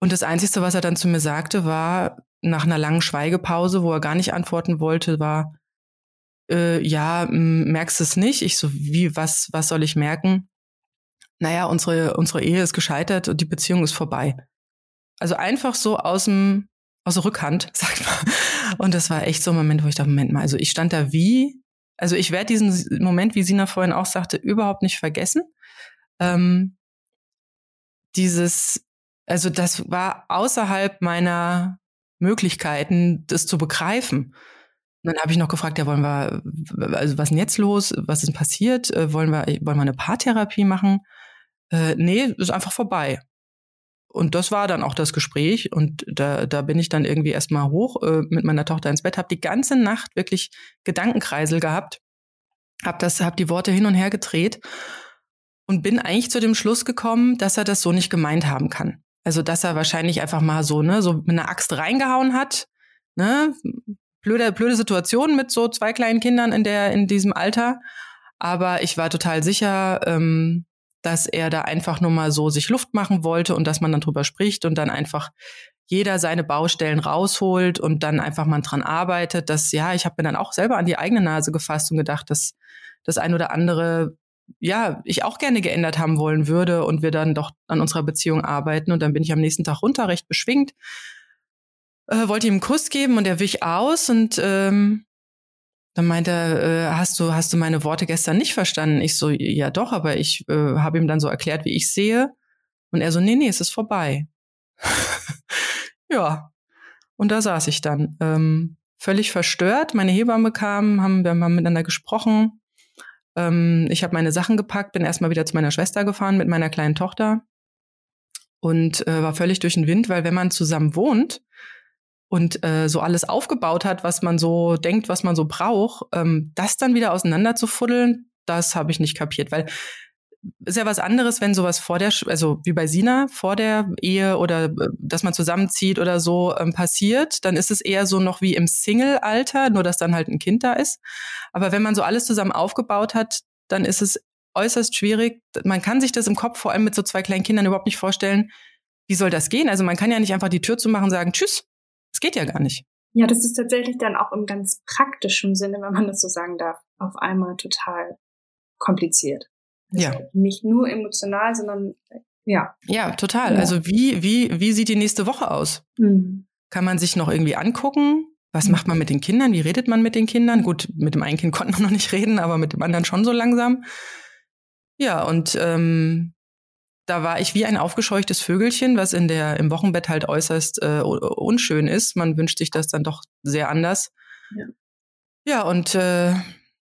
Und das Einzige, was er dann zu mir sagte, war nach einer langen Schweigepause, wo er gar nicht antworten wollte, war, äh, ja, merkst es nicht? Ich so, wie, was, was soll ich merken? Naja, unsere, unsere Ehe ist gescheitert und die Beziehung ist vorbei. Also einfach so aus dem, aus der Rückhand, sagt man. Und das war echt so ein Moment, wo ich dachte, Moment mal, also ich stand da wie, also ich werde diesen Moment, wie Sina vorhin auch sagte, überhaupt nicht vergessen. Ähm, dieses, also das war außerhalb meiner Möglichkeiten, das zu begreifen. Und dann habe ich noch gefragt, ja, wollen wir, also was ist denn jetzt los? Was ist denn passiert? Äh, wollen wir, wollen wir eine Paartherapie machen? Äh, nee, ist einfach vorbei. Und das war dann auch das Gespräch. Und da, da bin ich dann irgendwie erstmal hoch äh, mit meiner Tochter ins Bett, habe die ganze Nacht wirklich Gedankenkreisel gehabt, habe das, habe die Worte hin und her gedreht und bin eigentlich zu dem Schluss gekommen, dass er das so nicht gemeint haben kann. Also dass er wahrscheinlich einfach mal so ne so mit einer Axt reingehauen hat, ne blöde, blöde Situation mit so zwei kleinen Kindern in der, in diesem Alter. Aber ich war total sicher, ähm, dass er da einfach nur mal so sich Luft machen wollte und dass man dann drüber spricht und dann einfach jeder seine Baustellen rausholt und dann einfach mal dran arbeitet. Dass, ja, ich habe mir dann auch selber an die eigene Nase gefasst und gedacht, dass das ein oder andere, ja, ich auch gerne geändert haben wollen würde und wir dann doch an unserer Beziehung arbeiten. Und dann bin ich am nächsten Tag runter, recht beschwingt, äh, wollte ihm einen Kuss geben und er wich aus und ähm, dann meinte er, äh, hast du hast du meine Worte gestern nicht verstanden? Ich so, ja doch, aber ich äh, habe ihm dann so erklärt, wie ich sehe und er so, nee, nee, es ist vorbei. ja, und da saß ich dann ähm, völlig verstört. Meine Hebamme kam, haben wir haben miteinander gesprochen. Ähm, ich habe meine Sachen gepackt, bin erstmal wieder zu meiner Schwester gefahren mit meiner kleinen Tochter und äh, war völlig durch den Wind, weil wenn man zusammen wohnt, und äh, so alles aufgebaut hat, was man so denkt, was man so braucht, ähm, das dann wieder auseinanderzufuddeln, das habe ich nicht kapiert, weil ist ja was anderes, wenn sowas vor der, also wie bei Sina, vor der Ehe oder äh, dass man zusammenzieht oder so ähm, passiert, dann ist es eher so noch wie im Single-Alter, nur dass dann halt ein Kind da ist. Aber wenn man so alles zusammen aufgebaut hat, dann ist es äußerst schwierig. Man kann sich das im Kopf vor allem mit so zwei kleinen Kindern überhaupt nicht vorstellen. Wie soll das gehen? Also man kann ja nicht einfach die Tür zumachen und sagen, tschüss, es geht ja gar nicht. Ja, das ist tatsächlich dann auch im ganz praktischen Sinne, wenn man das so sagen darf, auf einmal total kompliziert. Also ja. Nicht nur emotional, sondern ja. Ja, total. Ja. Also wie, wie, wie sieht die nächste Woche aus? Mhm. Kann man sich noch irgendwie angucken? Was mhm. macht man mit den Kindern? Wie redet man mit den Kindern? Gut, mit dem einen Kind konnte man noch nicht reden, aber mit dem anderen schon so langsam. Ja, und ähm, da war ich wie ein aufgescheuchtes Vögelchen, was in der im Wochenbett halt äußerst äh, unschön ist. Man wünscht sich das dann doch sehr anders. Ja, ja und äh,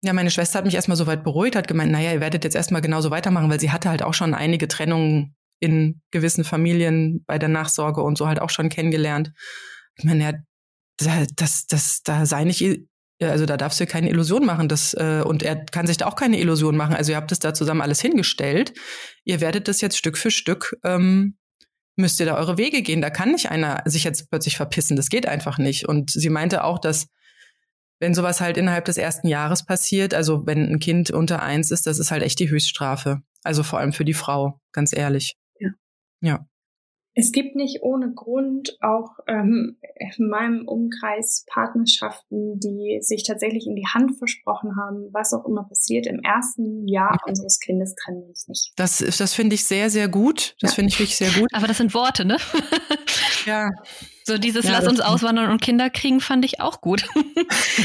ja, meine Schwester hat mich erstmal so weit beruhigt, hat gemeint, naja, ihr werdet jetzt erstmal genauso weitermachen, weil sie hatte halt auch schon einige Trennungen in gewissen Familien bei der Nachsorge und so halt auch schon kennengelernt. Ich meine, ja, das, das, das, da sei nicht also da darfst du keine Illusion machen. Das, äh, und er kann sich da auch keine Illusion machen. Also ihr habt es da zusammen alles hingestellt. Ihr werdet das jetzt Stück für Stück, ähm, müsst ihr da eure Wege gehen. Da kann nicht einer sich jetzt plötzlich verpissen. Das geht einfach nicht. Und sie meinte auch, dass wenn sowas halt innerhalb des ersten Jahres passiert, also wenn ein Kind unter eins ist, das ist halt echt die Höchststrafe. Also vor allem für die Frau, ganz ehrlich. Ja. Ja. Es gibt nicht ohne Grund auch ähm, in meinem Umkreis Partnerschaften, die sich tatsächlich in die Hand versprochen haben, was auch immer passiert, im ersten Jahr unseres Kindes trennen wir uns nicht. Das, das finde ich sehr, sehr gut. Das ja. finde ich wirklich sehr gut. Aber das sind Worte, ne? ja. So dieses ja, Lass uns auswandern und Kinder kriegen fand ich auch gut.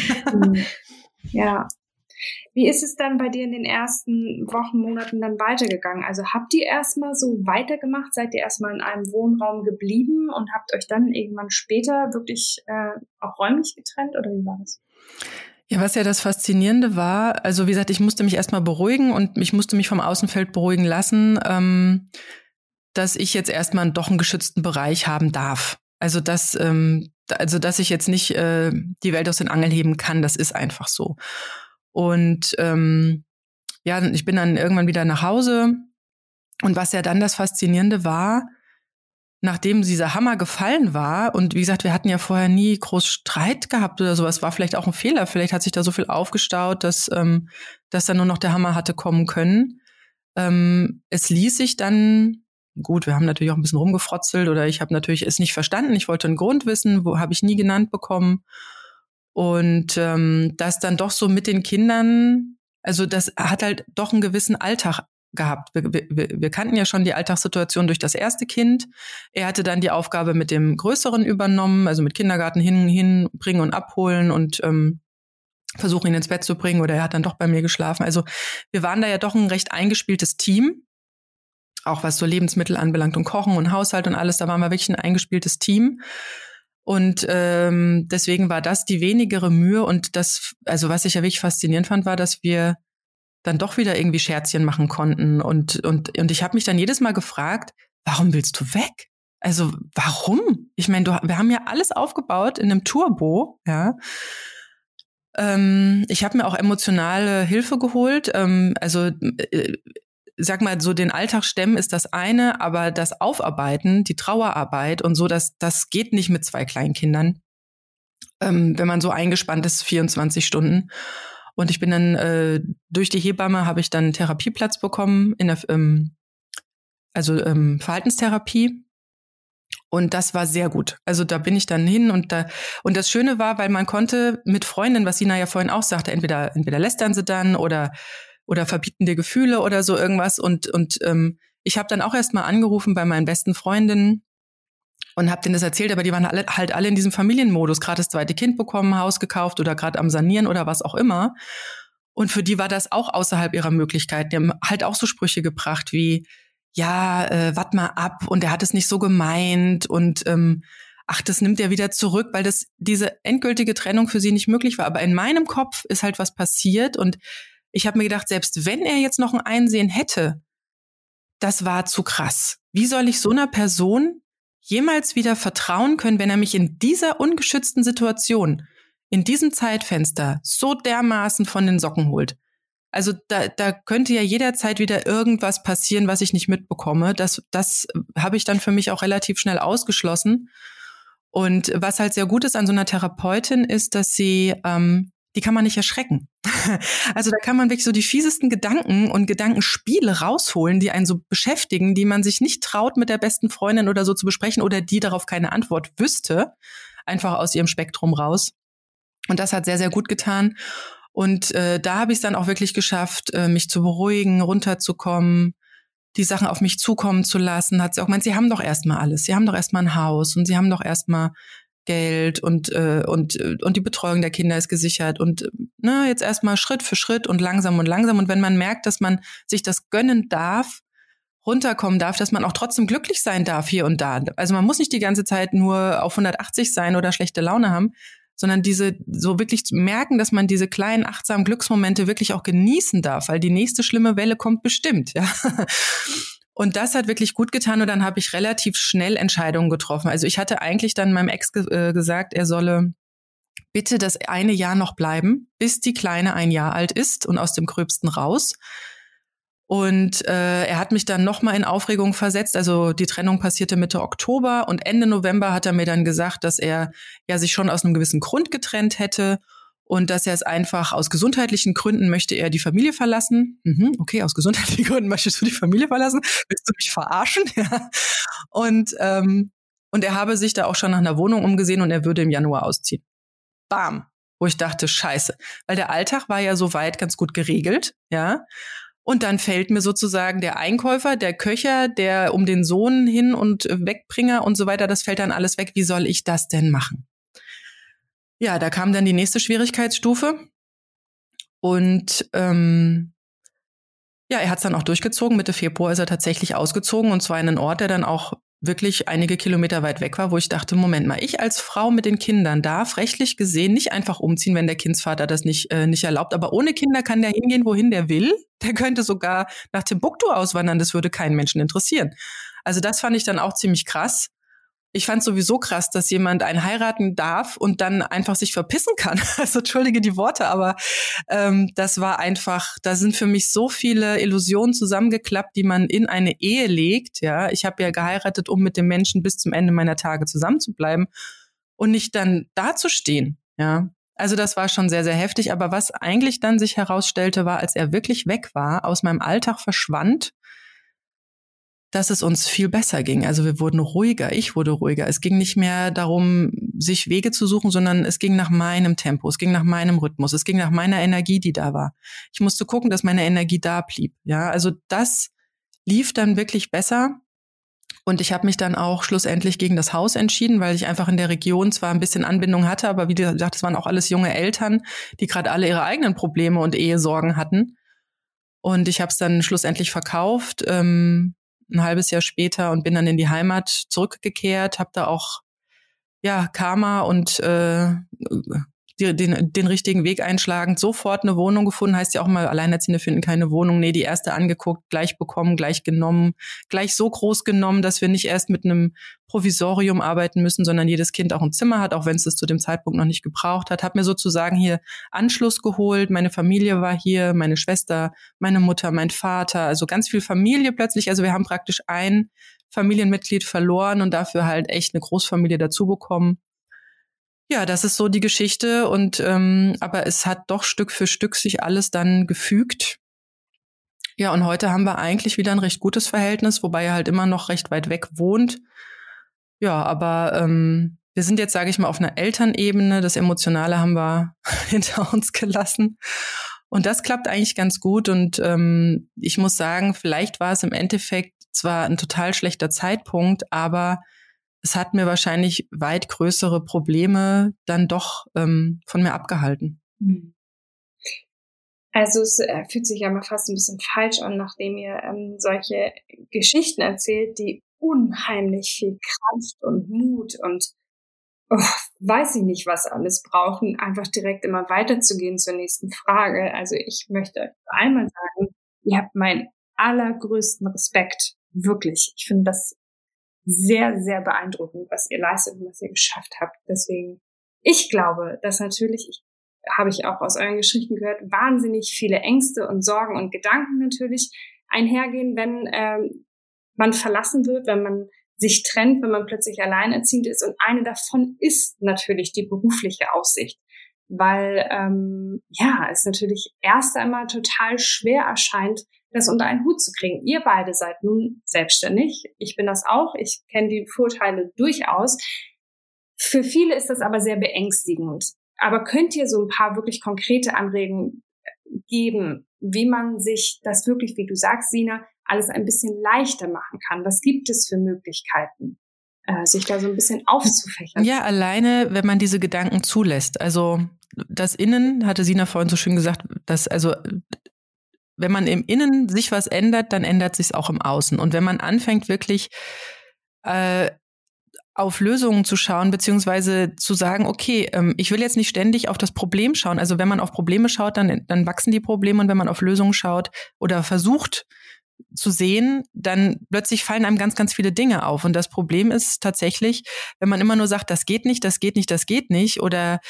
ja, wie ist es dann bei dir in den ersten Wochen, Monaten dann weitergegangen? Also habt ihr erstmal so weitergemacht? Seid ihr erstmal in einem Wohnraum geblieben und habt euch dann irgendwann später wirklich äh, auch räumlich getrennt oder wie war das? Ja, was ja das Faszinierende war, also wie gesagt, ich musste mich erstmal beruhigen und ich musste mich vom Außenfeld beruhigen lassen, ähm, dass ich jetzt erstmal doch einen geschützten Bereich haben darf. Also dass, ähm, also dass ich jetzt nicht äh, die Welt aus den Angeln heben kann, das ist einfach so. Und ähm, ja, ich bin dann irgendwann wieder nach Hause. Und was ja dann das Faszinierende war, nachdem dieser Hammer gefallen war, und wie gesagt, wir hatten ja vorher nie groß Streit gehabt oder sowas, war vielleicht auch ein Fehler. Vielleicht hat sich da so viel aufgestaut, dass, ähm, dass dann nur noch der Hammer hatte kommen können. Ähm, es ließ sich dann, gut, wir haben natürlich auch ein bisschen rumgefrotzelt oder ich habe natürlich es nicht verstanden. Ich wollte einen Grund wissen, wo habe ich nie genannt bekommen. Und ähm, das dann doch so mit den Kindern, also das hat halt doch einen gewissen Alltag gehabt. Wir, wir, wir kannten ja schon die Alltagssituation durch das erste Kind. Er hatte dann die Aufgabe mit dem Größeren übernommen, also mit Kindergarten hin, hinbringen und abholen und ähm, versuchen ihn ins Bett zu bringen oder er hat dann doch bei mir geschlafen. Also wir waren da ja doch ein recht eingespieltes Team, auch was so Lebensmittel anbelangt und Kochen und Haushalt und alles. Da waren wir wirklich ein eingespieltes Team. Und ähm, deswegen war das die wenigere Mühe. Und das, also was ich ja wirklich faszinierend fand, war, dass wir dann doch wieder irgendwie Scherzchen machen konnten. Und, und, und ich habe mich dann jedes Mal gefragt, warum willst du weg? Also warum? Ich meine, wir haben ja alles aufgebaut in einem Turbo, ja. Ähm, ich habe mir auch emotionale Hilfe geholt. Ähm, also äh, sag mal, so den Alltag stemmen ist das eine, aber das Aufarbeiten, die Trauerarbeit und so, das, das geht nicht mit zwei kleinen Kindern, ähm, wenn man so eingespannt ist, 24 Stunden. Und ich bin dann äh, durch die Hebamme habe ich dann einen Therapieplatz bekommen in der ähm, also ähm, Verhaltenstherapie. Und das war sehr gut. Also da bin ich dann hin und da und das Schöne war, weil man konnte mit Freundinnen, was Sina ja vorhin auch sagte, entweder entweder lästern sie dann oder oder verbieten dir Gefühle oder so irgendwas. Und, und ähm, ich habe dann auch erst mal angerufen bei meinen besten Freundinnen und habe denen das erzählt, aber die waren alle, halt alle in diesem Familienmodus, gerade das zweite Kind bekommen, Haus gekauft oder gerade am Sanieren oder was auch immer. Und für die war das auch außerhalb ihrer Möglichkeiten. Die haben halt auch so Sprüche gebracht wie, ja, äh, wart mal ab und er hat es nicht so gemeint und ähm, ach, das nimmt er wieder zurück, weil das diese endgültige Trennung für sie nicht möglich war. Aber in meinem Kopf ist halt was passiert und ich habe mir gedacht, selbst wenn er jetzt noch ein Einsehen hätte, das war zu krass. Wie soll ich so einer Person jemals wieder vertrauen können, wenn er mich in dieser ungeschützten Situation, in diesem Zeitfenster so dermaßen von den Socken holt? Also da, da könnte ja jederzeit wieder irgendwas passieren, was ich nicht mitbekomme. Das, das habe ich dann für mich auch relativ schnell ausgeschlossen. Und was halt sehr gut ist an so einer Therapeutin, ist, dass sie ähm, die kann man nicht erschrecken. also da kann man wirklich so die fiesesten Gedanken und Gedankenspiele rausholen, die einen so beschäftigen, die man sich nicht traut, mit der besten Freundin oder so zu besprechen oder die darauf keine Antwort wüsste, einfach aus ihrem Spektrum raus. Und das hat sehr, sehr gut getan. Und äh, da habe ich es dann auch wirklich geschafft, äh, mich zu beruhigen, runterzukommen, die Sachen auf mich zukommen zu lassen. Hat sie auch gemeint, sie haben doch erstmal alles. Sie haben doch erstmal ein Haus und sie haben doch erstmal Geld und, äh, und, äh, und die Betreuung der Kinder ist gesichert und ne, jetzt erstmal Schritt für Schritt und langsam und langsam. Und wenn man merkt, dass man sich das gönnen darf, runterkommen darf, dass man auch trotzdem glücklich sein darf hier und da. Also man muss nicht die ganze Zeit nur auf 180 sein oder schlechte Laune haben, sondern diese so wirklich merken, dass man diese kleinen achtsamen Glücksmomente wirklich auch genießen darf, weil die nächste schlimme Welle kommt bestimmt, ja. Und das hat wirklich gut getan und dann habe ich relativ schnell Entscheidungen getroffen. Also ich hatte eigentlich dann meinem Ex ge äh, gesagt, er solle bitte das eine Jahr noch bleiben, bis die Kleine ein Jahr alt ist und aus dem Gröbsten raus. Und äh, er hat mich dann nochmal in Aufregung versetzt. Also die Trennung passierte Mitte Oktober und Ende November hat er mir dann gesagt, dass er ja sich schon aus einem gewissen Grund getrennt hätte und dass er es einfach aus gesundheitlichen Gründen möchte er die Familie verlassen. Mhm, okay, aus gesundheitlichen Gründen möchtest du die Familie verlassen? Willst du mich verarschen? Ja. Und, ähm, und er habe sich da auch schon nach einer Wohnung umgesehen und er würde im Januar ausziehen. Bam. Wo ich dachte, scheiße. Weil der Alltag war ja soweit ganz gut geregelt, ja. Und dann fällt mir sozusagen der Einkäufer, der Köcher, der um den Sohn hin und Wegbringer und so weiter, das fällt dann alles weg. Wie soll ich das denn machen? Ja, da kam dann die nächste Schwierigkeitsstufe. Und ähm, ja, er hat es dann auch durchgezogen. Mitte Februar ist er tatsächlich ausgezogen und zwar in einen Ort, der dann auch wirklich einige Kilometer weit weg war, wo ich dachte, Moment mal, ich als Frau mit den Kindern darf rechtlich gesehen nicht einfach umziehen, wenn der Kindsvater das nicht, äh, nicht erlaubt. Aber ohne Kinder kann der hingehen, wohin der will. Der könnte sogar nach Timbuktu auswandern, das würde keinen Menschen interessieren. Also das fand ich dann auch ziemlich krass ich fand sowieso krass, dass jemand einen heiraten darf und dann einfach sich verpissen kann. Also entschuldige die Worte, aber ähm, das war einfach, da sind für mich so viele Illusionen zusammengeklappt, die man in eine Ehe legt. Ja, ich habe ja geheiratet, um mit dem Menschen bis zum Ende meiner Tage zusammen zu bleiben und nicht dann dazustehen. Ja, also das war schon sehr, sehr heftig. Aber was eigentlich dann sich herausstellte, war, als er wirklich weg war, aus meinem Alltag verschwand, dass es uns viel besser ging. Also wir wurden ruhiger, ich wurde ruhiger. Es ging nicht mehr darum, sich Wege zu suchen, sondern es ging nach meinem Tempo, es ging nach meinem Rhythmus, es ging nach meiner Energie, die da war. Ich musste gucken, dass meine Energie da blieb. Ja, also das lief dann wirklich besser. Und ich habe mich dann auch schlussendlich gegen das Haus entschieden, weil ich einfach in der Region zwar ein bisschen Anbindung hatte, aber wie gesagt, es waren auch alles junge Eltern, die gerade alle ihre eigenen Probleme und Ehesorgen hatten. Und ich habe es dann schlussendlich verkauft, ähm, ein halbes Jahr später und bin dann in die Heimat zurückgekehrt, habe da auch ja Karma und äh, die, den, den richtigen Weg einschlagend, sofort eine Wohnung gefunden. Heißt ja auch mal, Alleinerziehende finden keine Wohnung. Nee, die erste angeguckt, gleich bekommen, gleich genommen, gleich so groß genommen, dass wir nicht erst mit einem Provisorium arbeiten müssen, sondern jedes Kind auch ein Zimmer hat, auch wenn es das zu dem Zeitpunkt noch nicht gebraucht hat. Hab mir sozusagen hier Anschluss geholt. Meine Familie war hier, meine Schwester, meine Mutter, mein Vater, also ganz viel Familie plötzlich. Also wir haben praktisch ein Familienmitglied verloren und dafür halt echt eine Großfamilie dazu bekommen. Ja, das ist so die Geschichte und ähm, aber es hat doch Stück für Stück sich alles dann gefügt. Ja, und heute haben wir eigentlich wieder ein recht gutes Verhältnis, wobei er halt immer noch recht weit weg wohnt. Ja, aber ähm, wir sind jetzt, sage ich mal, auf einer Elternebene. Das Emotionale haben wir hinter uns gelassen. Und das klappt eigentlich ganz gut. Und ähm, ich muss sagen, vielleicht war es im Endeffekt zwar ein total schlechter Zeitpunkt, aber es hat mir wahrscheinlich weit größere Probleme dann doch ähm, von mir abgehalten. Hm. Also es äh, fühlt sich ja mal fast ein bisschen falsch an, nachdem ihr ähm, solche Geschichten erzählt, die unheimlich viel Kraft und Mut und oh, weiß ich nicht, was alles brauchen, einfach direkt immer weiterzugehen zur nächsten Frage. Also ich möchte einmal sagen, ihr habt meinen allergrößten Respekt. Wirklich. Ich finde das sehr, sehr beeindruckend, was ihr leistet und was ihr geschafft habt. Deswegen, ich glaube, dass natürlich, ich, habe ich auch aus euren Geschichten gehört, wahnsinnig viele Ängste und Sorgen und Gedanken natürlich einhergehen, wenn ähm, man verlassen wird, wenn man sich trennt, wenn man plötzlich alleinerziehend ist. Und eine davon ist natürlich die berufliche Aussicht, weil ähm, ja es natürlich erst einmal total schwer erscheint, das unter einen Hut zu kriegen. Ihr beide seid nun selbstständig. Ich bin das auch. Ich kenne die Vorteile durchaus. Für viele ist das aber sehr beängstigend. Aber könnt ihr so ein paar wirklich konkrete Anregungen geben, wie man sich das wirklich, wie du sagst, Sina, alles ein bisschen leichter machen kann? Was gibt es für Möglichkeiten? äh, sich da so ein bisschen aufzufächern. Ja, alleine, wenn man diese Gedanken zulässt. Also das Innen, hatte Sina vorhin so schön gesagt, dass also wenn man im Innen sich was ändert, dann ändert sich auch im Außen. Und wenn man anfängt, wirklich äh, auf Lösungen zu schauen, beziehungsweise zu sagen, okay, ähm, ich will jetzt nicht ständig auf das Problem schauen. Also wenn man auf Probleme schaut, dann, dann wachsen die Probleme und wenn man auf Lösungen schaut oder versucht zu sehen, dann plötzlich fallen einem ganz, ganz viele Dinge auf. Und das Problem ist tatsächlich, wenn man immer nur sagt, das geht nicht, das geht nicht, das geht nicht oder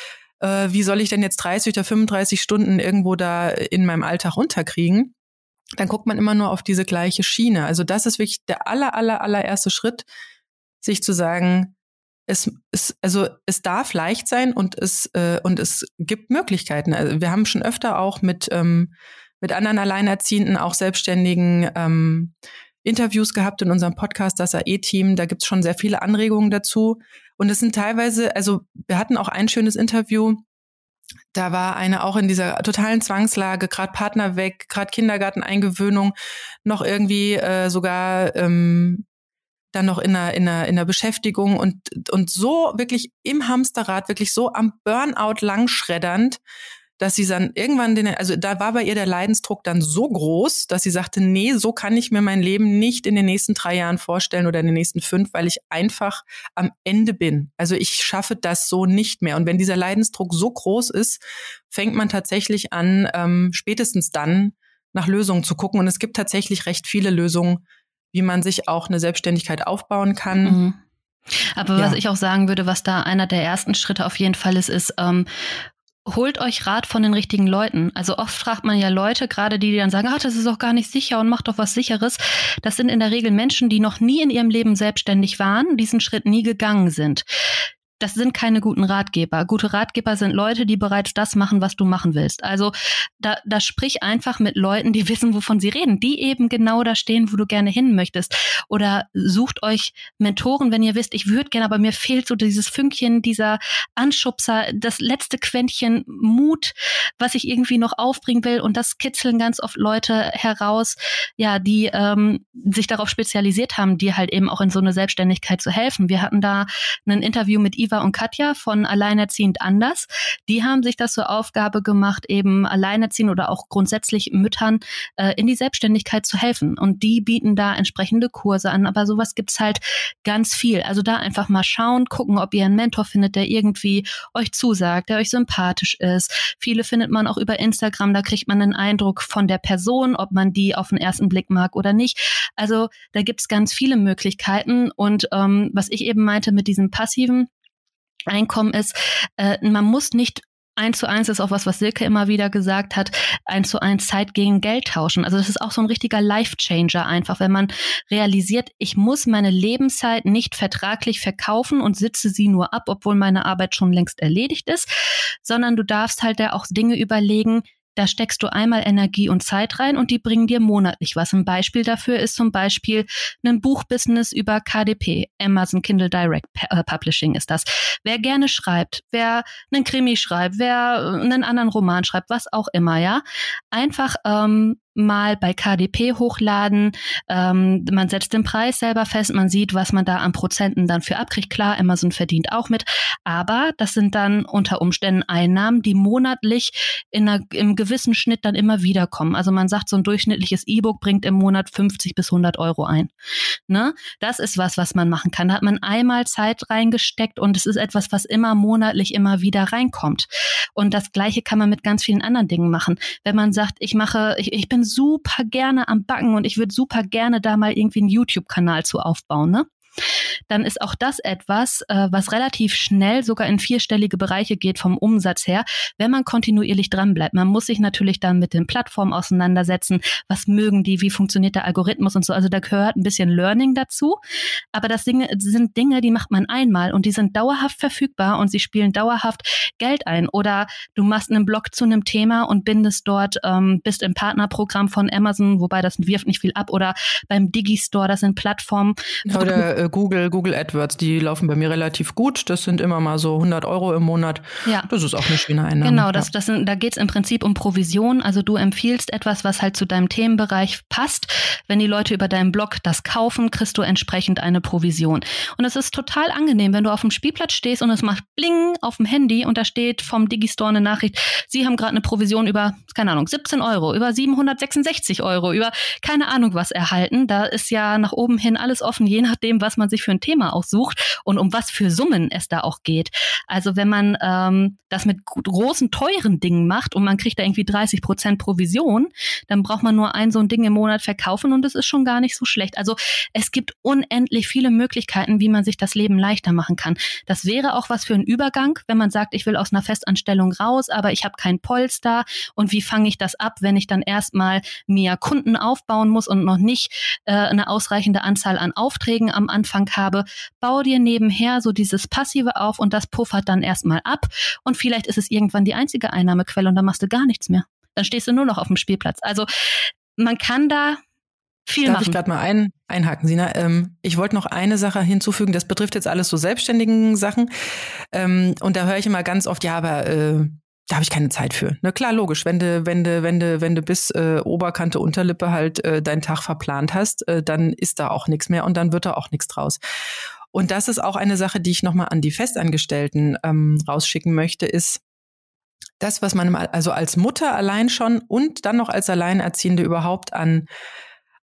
äh, wie soll ich denn jetzt 30 oder 35 Stunden irgendwo da in meinem Alltag runterkriegen, dann guckt man immer nur auf diese gleiche Schiene. Also das ist wirklich der aller, aller, allererste Schritt, sich zu sagen, es, es, also es darf leicht sein und es, äh, und es gibt Möglichkeiten. Also wir haben schon öfter auch mit, ähm, mit anderen Alleinerziehenden, auch Selbstständigen, ähm, Interviews gehabt in unserem Podcast, das AE-Team. Da gibt's schon sehr viele Anregungen dazu. Und es sind teilweise, also wir hatten auch ein schönes Interview. Da war eine auch in dieser totalen Zwangslage, gerade Partner weg, gerade Kindergarteneingewöhnung, noch irgendwie äh, sogar ähm, dann noch in einer, in einer, in einer Beschäftigung und, und so wirklich im Hamsterrad, wirklich so am Burnout langschreddernd, dass sie dann irgendwann den, also da war bei ihr der Leidensdruck dann so groß, dass sie sagte, nee, so kann ich mir mein Leben nicht in den nächsten drei Jahren vorstellen oder in den nächsten fünf, weil ich einfach am Ende bin. Also ich schaffe das so nicht mehr. Und wenn dieser Leidensdruck so groß ist, fängt man tatsächlich an, ähm, spätestens dann nach Lösungen zu gucken. Und es gibt tatsächlich recht viele Lösungen, wie man sich auch eine Selbstständigkeit aufbauen kann. Mhm. Aber ja. was ich auch sagen würde, was da einer der ersten Schritte auf jeden Fall ist, ist, ähm, holt euch Rat von den richtigen Leuten. Also oft fragt man ja Leute, gerade die, die dann sagen, ach, das ist auch gar nicht sicher und macht doch was sicheres. Das sind in der Regel Menschen, die noch nie in ihrem Leben selbstständig waren, diesen Schritt nie gegangen sind das sind keine guten Ratgeber. Gute Ratgeber sind Leute, die bereits das machen, was du machen willst. Also da, da sprich einfach mit Leuten, die wissen, wovon sie reden, die eben genau da stehen, wo du gerne hin möchtest. Oder sucht euch Mentoren, wenn ihr wisst, ich würde gerne, aber mir fehlt so dieses Fünkchen, dieser Anschubser, das letzte Quäntchen Mut, was ich irgendwie noch aufbringen will. Und das kitzeln ganz oft Leute heraus, ja, die ähm, sich darauf spezialisiert haben, dir halt eben auch in so eine Selbstständigkeit zu helfen. Wir hatten da ein Interview mit Iva und Katja von Alleinerziehend anders. Die haben sich das zur Aufgabe gemacht, eben Alleinerziehend oder auch grundsätzlich Müttern äh, in die Selbstständigkeit zu helfen. Und die bieten da entsprechende Kurse an. Aber sowas gibt's halt ganz viel. Also da einfach mal schauen, gucken, ob ihr einen Mentor findet, der irgendwie euch zusagt, der euch sympathisch ist. Viele findet man auch über Instagram, da kriegt man einen Eindruck von der Person, ob man die auf den ersten Blick mag oder nicht. Also da gibt's ganz viele Möglichkeiten. Und ähm, was ich eben meinte mit diesem passiven, Einkommen ist, äh, man muss nicht eins zu eins ist auch was, was Silke immer wieder gesagt hat, eins zu eins Zeit gegen Geld tauschen. Also das ist auch so ein richtiger Life-Changer einfach, wenn man realisiert, ich muss meine Lebenszeit nicht vertraglich verkaufen und sitze sie nur ab, obwohl meine Arbeit schon längst erledigt ist, sondern du darfst halt da auch Dinge überlegen, da steckst du einmal Energie und Zeit rein und die bringen dir monatlich was. Ein Beispiel dafür ist zum Beispiel ein Buchbusiness über KDP, Amazon Kindle Direct äh, Publishing ist das. Wer gerne schreibt, wer einen Krimi schreibt, wer einen anderen Roman schreibt, was auch immer, ja, einfach ähm, mal bei KDP hochladen. Ähm, man setzt den Preis selber fest, man sieht, was man da an Prozenten dann für abkriegt. Klar, Amazon verdient auch mit, aber das sind dann unter Umständen Einnahmen, die monatlich in einer, im gewissen Schnitt dann immer wieder kommen. Also man sagt, so ein durchschnittliches E-Book bringt im Monat 50 bis 100 Euro ein. Ne? Das ist was, was man machen kann. Da hat man einmal Zeit reingesteckt und es ist etwas, was immer monatlich immer wieder reinkommt. Und das Gleiche kann man mit ganz vielen anderen Dingen machen. Wenn man sagt, ich mache, ich, ich bin super gerne am Backen und ich würde super gerne da mal irgendwie einen YouTube-Kanal zu aufbauen, ne? Dann ist auch das etwas, äh, was relativ schnell sogar in vierstellige Bereiche geht vom Umsatz her, wenn man kontinuierlich dranbleibt. Man muss sich natürlich dann mit den Plattformen auseinandersetzen. Was mögen die? Wie funktioniert der Algorithmus und so? Also da gehört ein bisschen Learning dazu. Aber das Dinge, sind Dinge, die macht man einmal und die sind dauerhaft verfügbar und sie spielen dauerhaft Geld ein. Oder du machst einen Blog zu einem Thema und bindest dort, ähm, bist im Partnerprogramm von Amazon, wobei das wirft nicht viel ab. Oder beim Digistore, das sind Plattformen. Oder äh, Google, Google AdWords, die laufen bei mir relativ gut. Das sind immer mal so 100 Euro im Monat. Ja. Das ist auch eine schöne Einnahme. Genau, das, das sind, da geht es im Prinzip um Provision. Also du empfiehlst etwas, was halt zu deinem Themenbereich passt. Wenn die Leute über deinen Blog das kaufen, kriegst du entsprechend eine Provision. Und es ist total angenehm, wenn du auf dem Spielplatz stehst und es macht Bling auf dem Handy und da steht vom Digistore eine Nachricht, sie haben gerade eine Provision über, keine Ahnung, 17 Euro, über 766 Euro, über keine Ahnung was erhalten. Da ist ja nach oben hin alles offen, je nachdem, was man sich für ein Thema aussucht und um was für Summen es da auch geht. Also wenn man ähm, das mit großen, teuren Dingen macht und man kriegt da irgendwie 30 Prozent Provision, dann braucht man nur ein so ein Ding im Monat verkaufen und es ist schon gar nicht so schlecht. Also es gibt unendlich viele Möglichkeiten, wie man sich das Leben leichter machen kann. Das wäre auch was für einen Übergang, wenn man sagt, ich will aus einer Festanstellung raus, aber ich habe kein Polster und wie fange ich das ab, wenn ich dann erstmal mir Kunden aufbauen muss und noch nicht äh, eine ausreichende Anzahl an Aufträgen am Anfang habe. Bau dir nebenher so dieses Passive auf und das puffert dann erstmal ab und vielleicht ist es irgendwann die einzige Einnahmequelle und dann machst du gar nichts mehr. Dann stehst du nur noch auf dem Spielplatz. Also man kann da viel Darf machen. ich gerade mal ein, einhaken, Sina? Ähm, ich wollte noch eine Sache hinzufügen. Das betrifft jetzt alles so selbstständigen Sachen. Ähm, und da höre ich immer ganz oft, ja, aber äh, da habe ich keine Zeit für. Na klar, logisch, wenn du, wenn du, wenn du, wenn du bis äh, Oberkante, Unterlippe halt äh, deinen Tag verplant hast, äh, dann ist da auch nichts mehr und dann wird da auch nichts draus. Und das ist auch eine Sache, die ich nochmal an die Festangestellten ähm, rausschicken möchte, ist, das, was man also als Mutter allein schon und dann noch als Alleinerziehende überhaupt an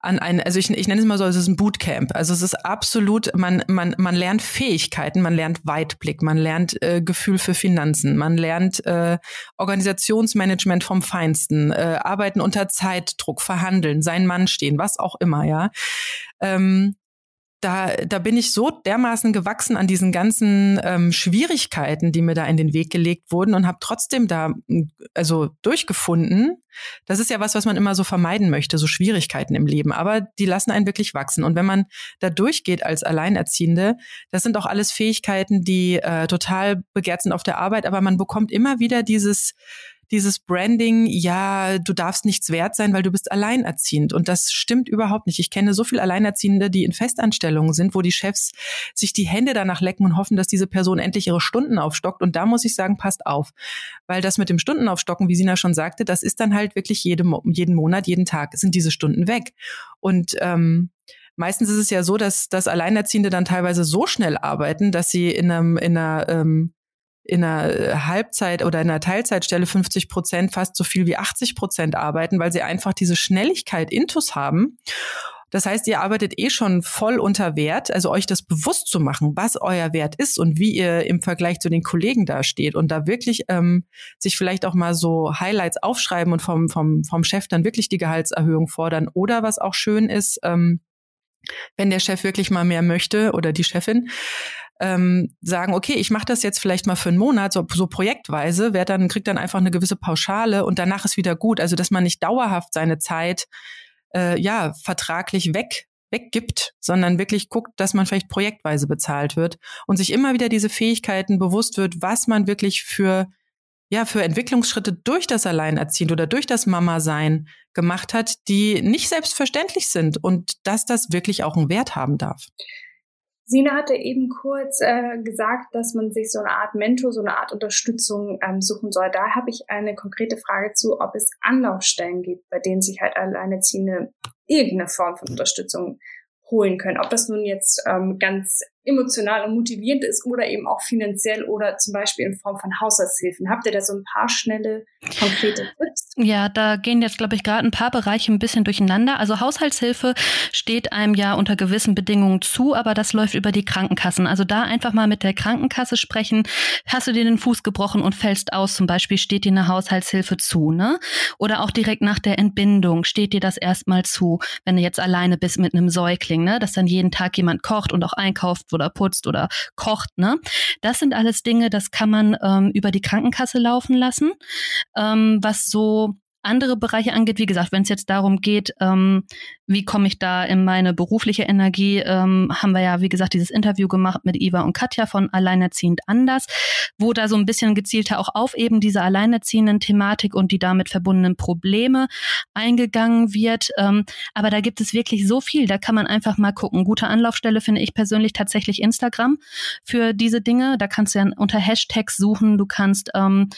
an ein, also ich, ich nenne es mal so, es ist ein Bootcamp. Also es ist absolut, man, man, man lernt Fähigkeiten, man lernt Weitblick, man lernt äh, Gefühl für Finanzen, man lernt äh, Organisationsmanagement vom Feinsten, äh, arbeiten unter Zeitdruck, verhandeln, sein Mann stehen, was auch immer, ja. Ähm, da, da bin ich so dermaßen gewachsen an diesen ganzen ähm, Schwierigkeiten, die mir da in den Weg gelegt wurden und habe trotzdem da also durchgefunden. Das ist ja was, was man immer so vermeiden möchte, so Schwierigkeiten im Leben. Aber die lassen einen wirklich wachsen. Und wenn man da durchgeht als Alleinerziehende, das sind auch alles Fähigkeiten, die äh, total begehrt sind auf der Arbeit. Aber man bekommt immer wieder dieses dieses Branding, ja, du darfst nichts wert sein, weil du bist alleinerziehend. Und das stimmt überhaupt nicht. Ich kenne so viele Alleinerziehende, die in Festanstellungen sind, wo die Chefs sich die Hände danach lecken und hoffen, dass diese Person endlich ihre Stunden aufstockt. Und da muss ich sagen, passt auf. Weil das mit dem Stundenaufstocken, wie Sina schon sagte, das ist dann halt wirklich jede, jeden Monat, jeden Tag sind diese Stunden weg. Und ähm, meistens ist es ja so, dass, dass Alleinerziehende dann teilweise so schnell arbeiten, dass sie in einem, in einer ähm, in einer äh, Halbzeit oder in einer Teilzeitstelle 50 Prozent fast so viel wie 80 Prozent arbeiten, weil sie einfach diese Schnelligkeit intus haben. Das heißt, ihr arbeitet eh schon voll unter Wert, also euch das bewusst zu machen, was euer Wert ist und wie ihr im Vergleich zu den Kollegen da steht und da wirklich ähm, sich vielleicht auch mal so Highlights aufschreiben und vom, vom, vom Chef dann wirklich die Gehaltserhöhung fordern. Oder was auch schön ist, ähm, wenn der Chef wirklich mal mehr möchte oder die Chefin, ähm, sagen, okay, ich mache das jetzt vielleicht mal für einen Monat, so, so projektweise, wer dann kriegt dann einfach eine gewisse Pauschale und danach ist wieder gut. Also dass man nicht dauerhaft seine Zeit äh, ja vertraglich weg weggibt, sondern wirklich guckt, dass man vielleicht projektweise bezahlt wird und sich immer wieder diese Fähigkeiten bewusst wird, was man wirklich für ja, für Entwicklungsschritte durch das Alleinerziehend oder durch das Mama-Sein gemacht hat, die nicht selbstverständlich sind und dass das wirklich auch einen Wert haben darf. Sina hatte eben kurz äh, gesagt, dass man sich so eine Art Mentor, so eine Art Unterstützung ähm, suchen soll. Da habe ich eine konkrete Frage zu, ob es Anlaufstellen gibt, bei denen sich halt Alleinerziehende irgendeine Form von Unterstützung holen können. Ob das nun jetzt ähm, ganz emotional und motivierend ist oder eben auch finanziell oder zum Beispiel in Form von Haushaltshilfen. Habt ihr da so ein paar schnelle, konkrete Tipps? Ja, da gehen jetzt, glaube ich, gerade ein paar Bereiche ein bisschen durcheinander. Also Haushaltshilfe steht einem ja unter gewissen Bedingungen zu, aber das läuft über die Krankenkassen. Also da einfach mal mit der Krankenkasse sprechen. Hast du dir den Fuß gebrochen und fällst aus, zum Beispiel, steht dir eine Haushaltshilfe zu, ne? Oder auch direkt nach der Entbindung steht dir das erstmal zu, wenn du jetzt alleine bist mit einem Säugling, ne? Dass dann jeden Tag jemand kocht und auch einkauft, oder putzt oder kocht. Ne? Das sind alles Dinge, das kann man ähm, über die Krankenkasse laufen lassen. Ähm, was so andere Bereiche angeht, wie gesagt, wenn es jetzt darum geht, ähm, wie komme ich da in meine berufliche Energie, ähm, haben wir ja, wie gesagt, dieses Interview gemacht mit Iva und Katja von Alleinerziehend anders, wo da so ein bisschen gezielter auch auf eben diese alleinerziehenden Thematik und die damit verbundenen Probleme eingegangen wird. Ähm, aber da gibt es wirklich so viel, da kann man einfach mal gucken. Gute Anlaufstelle finde ich persönlich tatsächlich Instagram für diese Dinge. Da kannst du ja unter Hashtags suchen, du kannst ähm,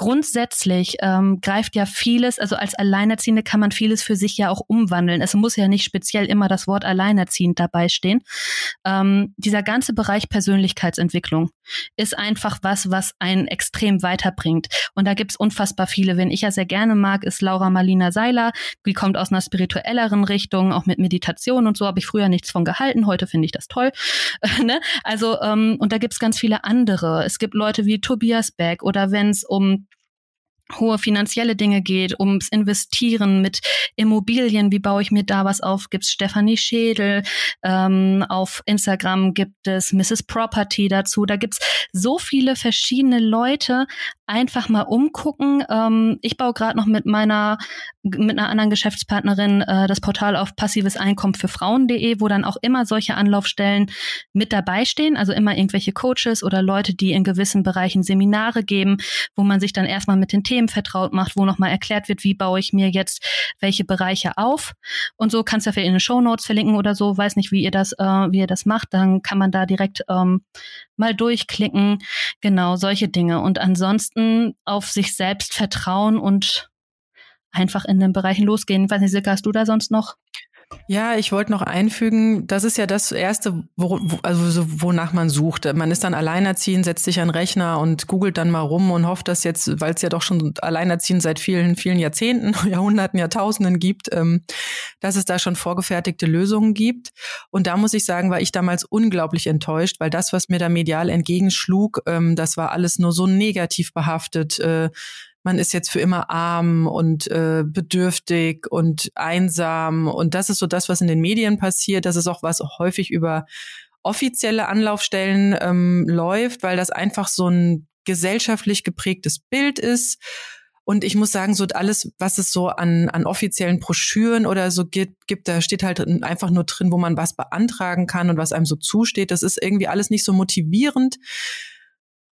grundsätzlich ähm, greift ja vieles, also als Alleinerziehende kann man vieles für sich ja auch umwandeln. Es muss ja nicht speziell immer das Wort Alleinerziehend dabei stehen. Ähm, dieser ganze Bereich Persönlichkeitsentwicklung ist einfach was, was einen extrem weiterbringt. Und da gibt's unfassbar viele. Wen ich ja sehr gerne mag, ist Laura Marlina Seiler. Die kommt aus einer spirituelleren Richtung, auch mit Meditation und so habe ich früher nichts von gehalten. Heute finde ich das toll. ne? Also, ähm, und da gibt's ganz viele andere. Es gibt Leute wie Tobias Beck oder wenn es um hohe finanzielle Dinge geht, ums Investieren mit Immobilien, wie baue ich mir da was auf, gibt's Stefanie Schädel, ähm, auf Instagram gibt es Mrs. Property dazu, da gibt's so viele verschiedene Leute, einfach mal umgucken. Ähm, ich baue gerade noch mit meiner, mit einer anderen Geschäftspartnerin äh, das Portal auf passives Einkommen für Frauen.de, wo dann auch immer solche Anlaufstellen mit dabei stehen, also immer irgendwelche Coaches oder Leute, die in gewissen Bereichen Seminare geben, wo man sich dann erstmal mit den Themen vertraut macht, wo nochmal erklärt wird, wie baue ich mir jetzt welche Bereiche auf. Und so kannst du ja für in den Show Notes verlinken oder so, weiß nicht, wie ihr das, äh, wie ihr das macht, dann kann man da direkt ähm, mal durchklicken. Genau, solche Dinge. Und ansonsten auf sich selbst vertrauen und einfach in den Bereichen losgehen. Ich weiß nicht, Silke, hast du da sonst noch ja, ich wollte noch einfügen, das ist ja das Erste, wo, also so, wonach man sucht. Man ist dann alleinerziehend, setzt sich an Rechner und googelt dann mal rum und hofft, dass jetzt, weil es ja doch schon alleinerziehend seit vielen, vielen Jahrzehnten, Jahrhunderten, Jahrtausenden gibt, ähm, dass es da schon vorgefertigte Lösungen gibt. Und da muss ich sagen, war ich damals unglaublich enttäuscht, weil das, was mir da medial entgegenschlug, ähm, das war alles nur so negativ behaftet. Äh, man ist jetzt für immer arm und äh, bedürftig und einsam. Und das ist so das, was in den Medien passiert. Das ist auch was häufig über offizielle Anlaufstellen ähm, läuft, weil das einfach so ein gesellschaftlich geprägtes Bild ist. Und ich muss sagen, so alles, was es so an, an offiziellen Broschüren oder so gibt, gibt, da steht halt einfach nur drin, wo man was beantragen kann und was einem so zusteht. Das ist irgendwie alles nicht so motivierend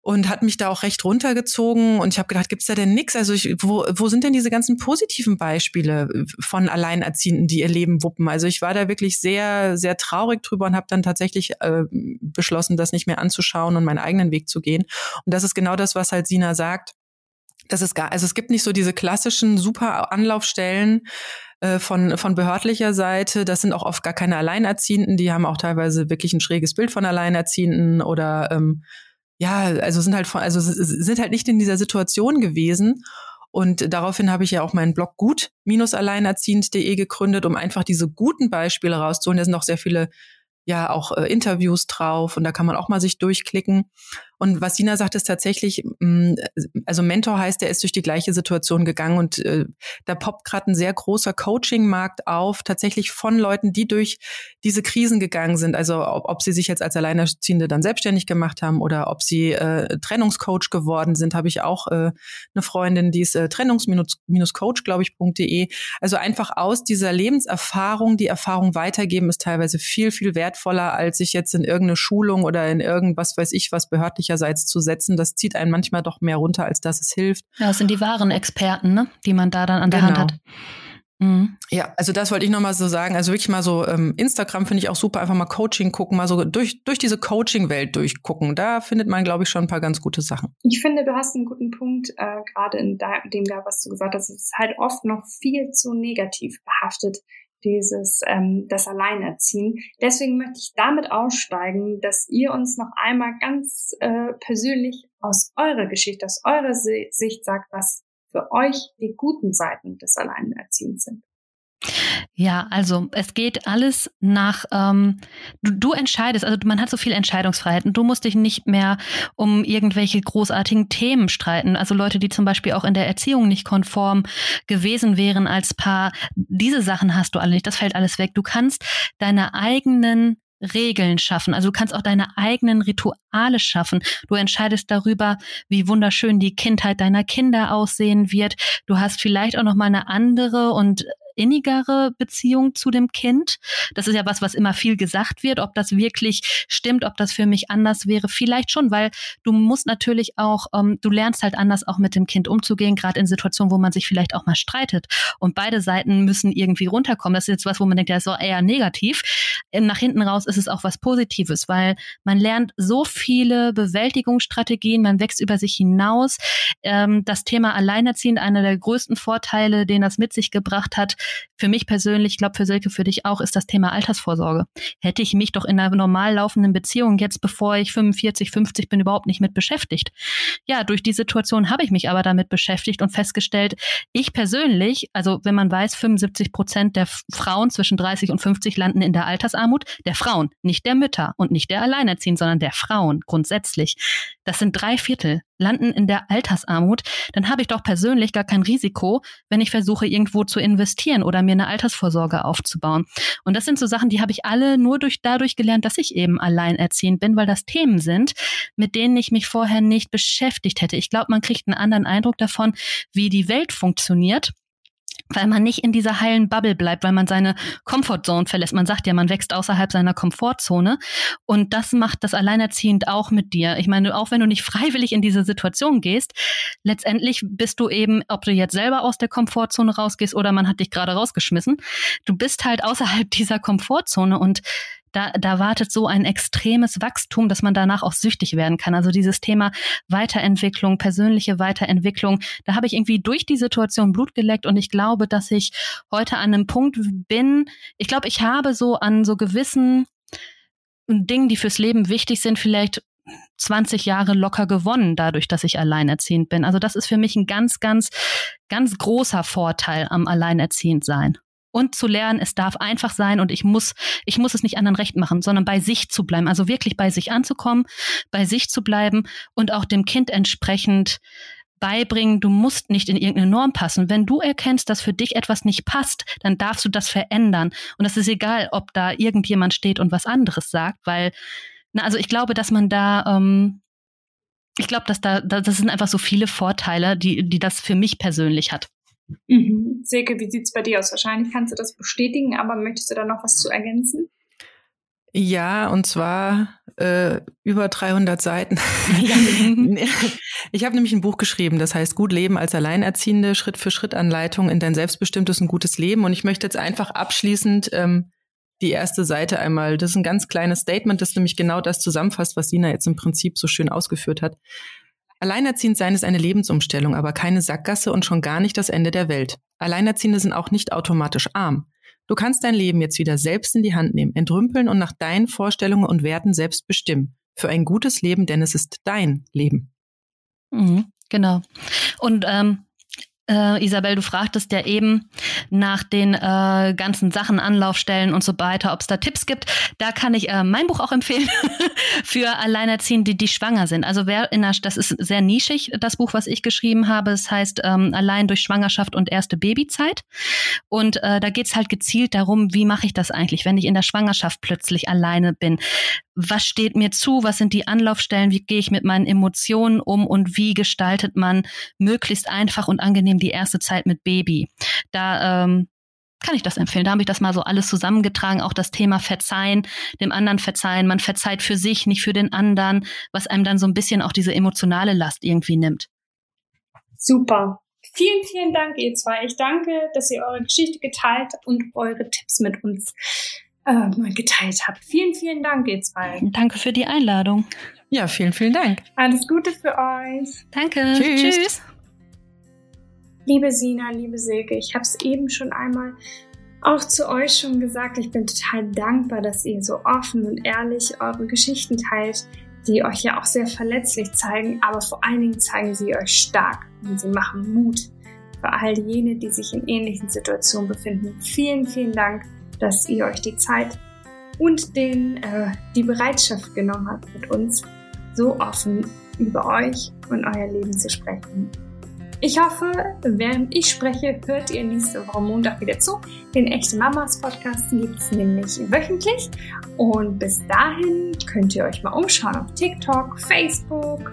und hat mich da auch recht runtergezogen und ich habe gedacht, gibt's da denn nix? Also ich, wo, wo sind denn diese ganzen positiven Beispiele von Alleinerziehenden, die ihr Leben wuppen? Also ich war da wirklich sehr, sehr traurig drüber und habe dann tatsächlich äh, beschlossen, das nicht mehr anzuschauen und meinen eigenen Weg zu gehen. Und das ist genau das, was halt Sina sagt. Das ist gar, also es gibt nicht so diese klassischen super Anlaufstellen, äh, von, von behördlicher Seite. Das sind auch oft gar keine Alleinerziehenden, die haben auch teilweise wirklich ein schräges Bild von Alleinerziehenden oder ähm, ja, also sind halt also sind halt nicht in dieser Situation gewesen. Und daraufhin habe ich ja auch meinen Blog gut-alleinerziehend.de gegründet, um einfach diese guten Beispiele rauszuholen. Da sind auch sehr viele ja auch äh, Interviews drauf und da kann man auch mal sich durchklicken. Und was Sina sagt, ist tatsächlich, mm, also Mentor heißt, der ist durch die gleiche Situation gegangen und äh, da poppt gerade ein sehr großer Coaching-Markt auf, tatsächlich von Leuten, die durch diese Krisen gegangen sind. Also ob, ob sie sich jetzt als Alleinerziehende dann selbstständig gemacht haben oder ob sie äh, Trennungscoach geworden sind, habe ich auch äh, eine Freundin, die ist äh, trennungs-coach, glaube ich.de. Also einfach aus dieser Lebenserfahrung, die Erfahrung weitergeben, ist teilweise viel, viel wertvoller, als sich jetzt in irgendeine Schulung oder in irgendwas weiß ich was behördlich wissenschaftlicherseits zu setzen, das zieht einen manchmal doch mehr runter, als dass es hilft. Ja, das sind die wahren Experten, ne? die man da dann an der genau. Hand hat. Mhm. Ja, also das wollte ich nochmal so sagen. Also wirklich mal so ähm, Instagram finde ich auch super. Einfach mal Coaching gucken, mal so durch, durch diese Coaching-Welt durchgucken. Da findet man, glaube ich, schon ein paar ganz gute Sachen. Ich finde, du hast einen guten Punkt, äh, gerade in dem da, was du gesagt hast. Es ist halt oft noch viel zu negativ behaftet dieses ähm, das Alleinerziehen. Deswegen möchte ich damit aussteigen, dass ihr uns noch einmal ganz äh, persönlich aus eurer Geschichte, aus eurer Sicht sagt, was für euch die guten Seiten des Alleinerziehens sind. Ja, also es geht alles nach, ähm, du, du entscheidest, also man hat so viel Entscheidungsfreiheit und du musst dich nicht mehr um irgendwelche großartigen Themen streiten. Also Leute, die zum Beispiel auch in der Erziehung nicht konform gewesen wären als Paar, diese Sachen hast du alle nicht, das fällt alles weg. Du kannst deine eigenen Regeln schaffen. Also du kannst auch deine eigenen Rituale schaffen. Du entscheidest darüber, wie wunderschön die Kindheit deiner Kinder aussehen wird. Du hast vielleicht auch noch mal eine andere und innigere Beziehung zu dem Kind. Das ist ja was, was immer viel gesagt wird. Ob das wirklich stimmt, ob das für mich anders wäre, vielleicht schon, weil du musst natürlich auch, ähm, du lernst halt anders auch mit dem Kind umzugehen, gerade in Situationen, wo man sich vielleicht auch mal streitet. Und beide Seiten müssen irgendwie runterkommen. Das ist jetzt was, wo man denkt, ja, ist eher negativ. Nach hinten raus ist es auch was Positives, weil man lernt so viele Bewältigungsstrategien, man wächst über sich hinaus. Ähm, das Thema Alleinerziehend, einer der größten Vorteile, den das mit sich gebracht hat, für mich persönlich, ich glaube für Silke, für dich auch, ist das Thema Altersvorsorge. Hätte ich mich doch in einer normal laufenden Beziehung jetzt, bevor ich 45, 50 bin, überhaupt nicht mit beschäftigt. Ja, durch die Situation habe ich mich aber damit beschäftigt und festgestellt, ich persönlich, also wenn man weiß, 75 Prozent der Frauen zwischen 30 und 50 landen in der Altersarmut, der Frauen, nicht der Mütter und nicht der Alleinerziehenden, sondern der Frauen grundsätzlich. Das sind drei Viertel landen in der Altersarmut, dann habe ich doch persönlich gar kein Risiko, wenn ich versuche, irgendwo zu investieren oder mir eine Altersvorsorge aufzubauen. Und das sind so Sachen, die habe ich alle nur durch dadurch gelernt, dass ich eben alleinerziehend bin, weil das Themen sind, mit denen ich mich vorher nicht beschäftigt hätte. Ich glaube, man kriegt einen anderen Eindruck davon, wie die Welt funktioniert weil man nicht in dieser heilen Bubble bleibt, weil man seine Comfortzone verlässt. Man sagt ja, man wächst außerhalb seiner Komfortzone und das macht das Alleinerziehend auch mit dir. Ich meine, auch wenn du nicht freiwillig in diese Situation gehst, letztendlich bist du eben, ob du jetzt selber aus der Komfortzone rausgehst oder man hat dich gerade rausgeschmissen, du bist halt außerhalb dieser Komfortzone und da, da wartet so ein extremes Wachstum, dass man danach auch süchtig werden kann. Also dieses Thema Weiterentwicklung, persönliche Weiterentwicklung, da habe ich irgendwie durch die Situation Blut geleckt und ich glaube, dass ich heute an einem Punkt bin, ich glaube, ich habe so an so gewissen Dingen, die fürs Leben wichtig sind, vielleicht 20 Jahre locker gewonnen, dadurch, dass ich alleinerziehend bin. Also das ist für mich ein ganz, ganz, ganz großer Vorteil am Alleinerziehend sein und zu lernen, es darf einfach sein und ich muss, ich muss es nicht anderen recht machen, sondern bei sich zu bleiben, also wirklich bei sich anzukommen, bei sich zu bleiben und auch dem Kind entsprechend beibringen, du musst nicht in irgendeine Norm passen. Wenn du erkennst, dass für dich etwas nicht passt, dann darfst du das verändern. Und es ist egal, ob da irgendjemand steht und was anderes sagt, weil, na, also ich glaube, dass man da, ähm, ich glaube, dass da, das sind einfach so viele Vorteile, die, die das für mich persönlich hat. Mhm. Silke, wie sieht's bei dir aus? Wahrscheinlich kannst du das bestätigen, aber möchtest du da noch was zu ergänzen? Ja, und zwar äh, über 300 Seiten. ich habe nämlich ein Buch geschrieben, das heißt Gut Leben als Alleinerziehende, Schritt für Schritt Anleitung in dein selbstbestimmtes und gutes Leben. Und ich möchte jetzt einfach abschließend ähm, die erste Seite einmal, das ist ein ganz kleines Statement, das nämlich genau das zusammenfasst, was Sina jetzt im Prinzip so schön ausgeführt hat. Alleinerziehend sein ist eine Lebensumstellung, aber keine Sackgasse und schon gar nicht das Ende der Welt. Alleinerziehende sind auch nicht automatisch arm. Du kannst dein Leben jetzt wieder selbst in die Hand nehmen, entrümpeln und nach deinen Vorstellungen und Werten selbst bestimmen. Für ein gutes Leben, denn es ist dein Leben. Mhm, genau. Und ähm, äh, Isabel, du fragtest ja eben nach den äh, ganzen Sachen, Anlaufstellen und so weiter, ob es da Tipps gibt. Da kann ich äh, mein Buch auch empfehlen für Alleinerziehende, die, die schwanger sind. Also wer in der, das ist sehr nischig, das Buch, was ich geschrieben habe. Es heißt ähm, Allein durch Schwangerschaft und erste Babyzeit. Und äh, da geht's halt gezielt darum, wie mache ich das eigentlich, wenn ich in der Schwangerschaft plötzlich alleine bin was steht mir zu, was sind die Anlaufstellen, wie gehe ich mit meinen Emotionen um und wie gestaltet man möglichst einfach und angenehm die erste Zeit mit Baby. Da ähm, kann ich das empfehlen. Da habe ich das mal so alles zusammengetragen, auch das Thema Verzeihen, dem anderen verzeihen. Man verzeiht für sich, nicht für den anderen, was einem dann so ein bisschen auch diese emotionale Last irgendwie nimmt. Super. Vielen, vielen Dank, ihr zwei. Ich danke, dass ihr eure Geschichte geteilt und eure Tipps mit uns äh, geteilt habt. Vielen, vielen Dank, ihr zwei. Danke für die Einladung. Ja, vielen, vielen Dank. Alles Gute für euch. Danke. Tschüss. Tschüss. Liebe Sina, liebe Silke, ich habe es eben schon einmal auch zu euch schon gesagt. Ich bin total dankbar, dass ihr so offen und ehrlich eure Geschichten teilt, die euch ja auch sehr verletzlich zeigen, aber vor allen Dingen zeigen sie euch stark und sie machen Mut für all jene, die sich in ähnlichen Situationen befinden. Vielen, vielen Dank dass ihr euch die Zeit und den, äh, die Bereitschaft genommen habt, mit uns so offen über euch und euer Leben zu sprechen. Ich hoffe, während ich spreche, hört ihr nächste Woche Montag wieder zu. Den Echte Mamas Podcast gibt es nämlich wöchentlich. Und bis dahin könnt ihr euch mal umschauen auf TikTok, Facebook,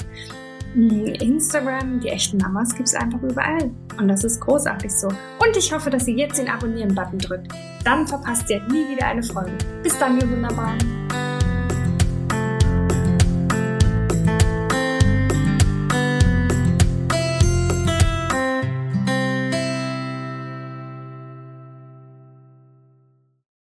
hm, Instagram. Die echten Mamas gibt es einfach überall. Und das ist großartig so. Und ich hoffe, dass ihr jetzt den Abonnieren-Button drückt. Dann verpasst ihr nie wieder eine Folge. Bis dann, ihr Wunderbaren.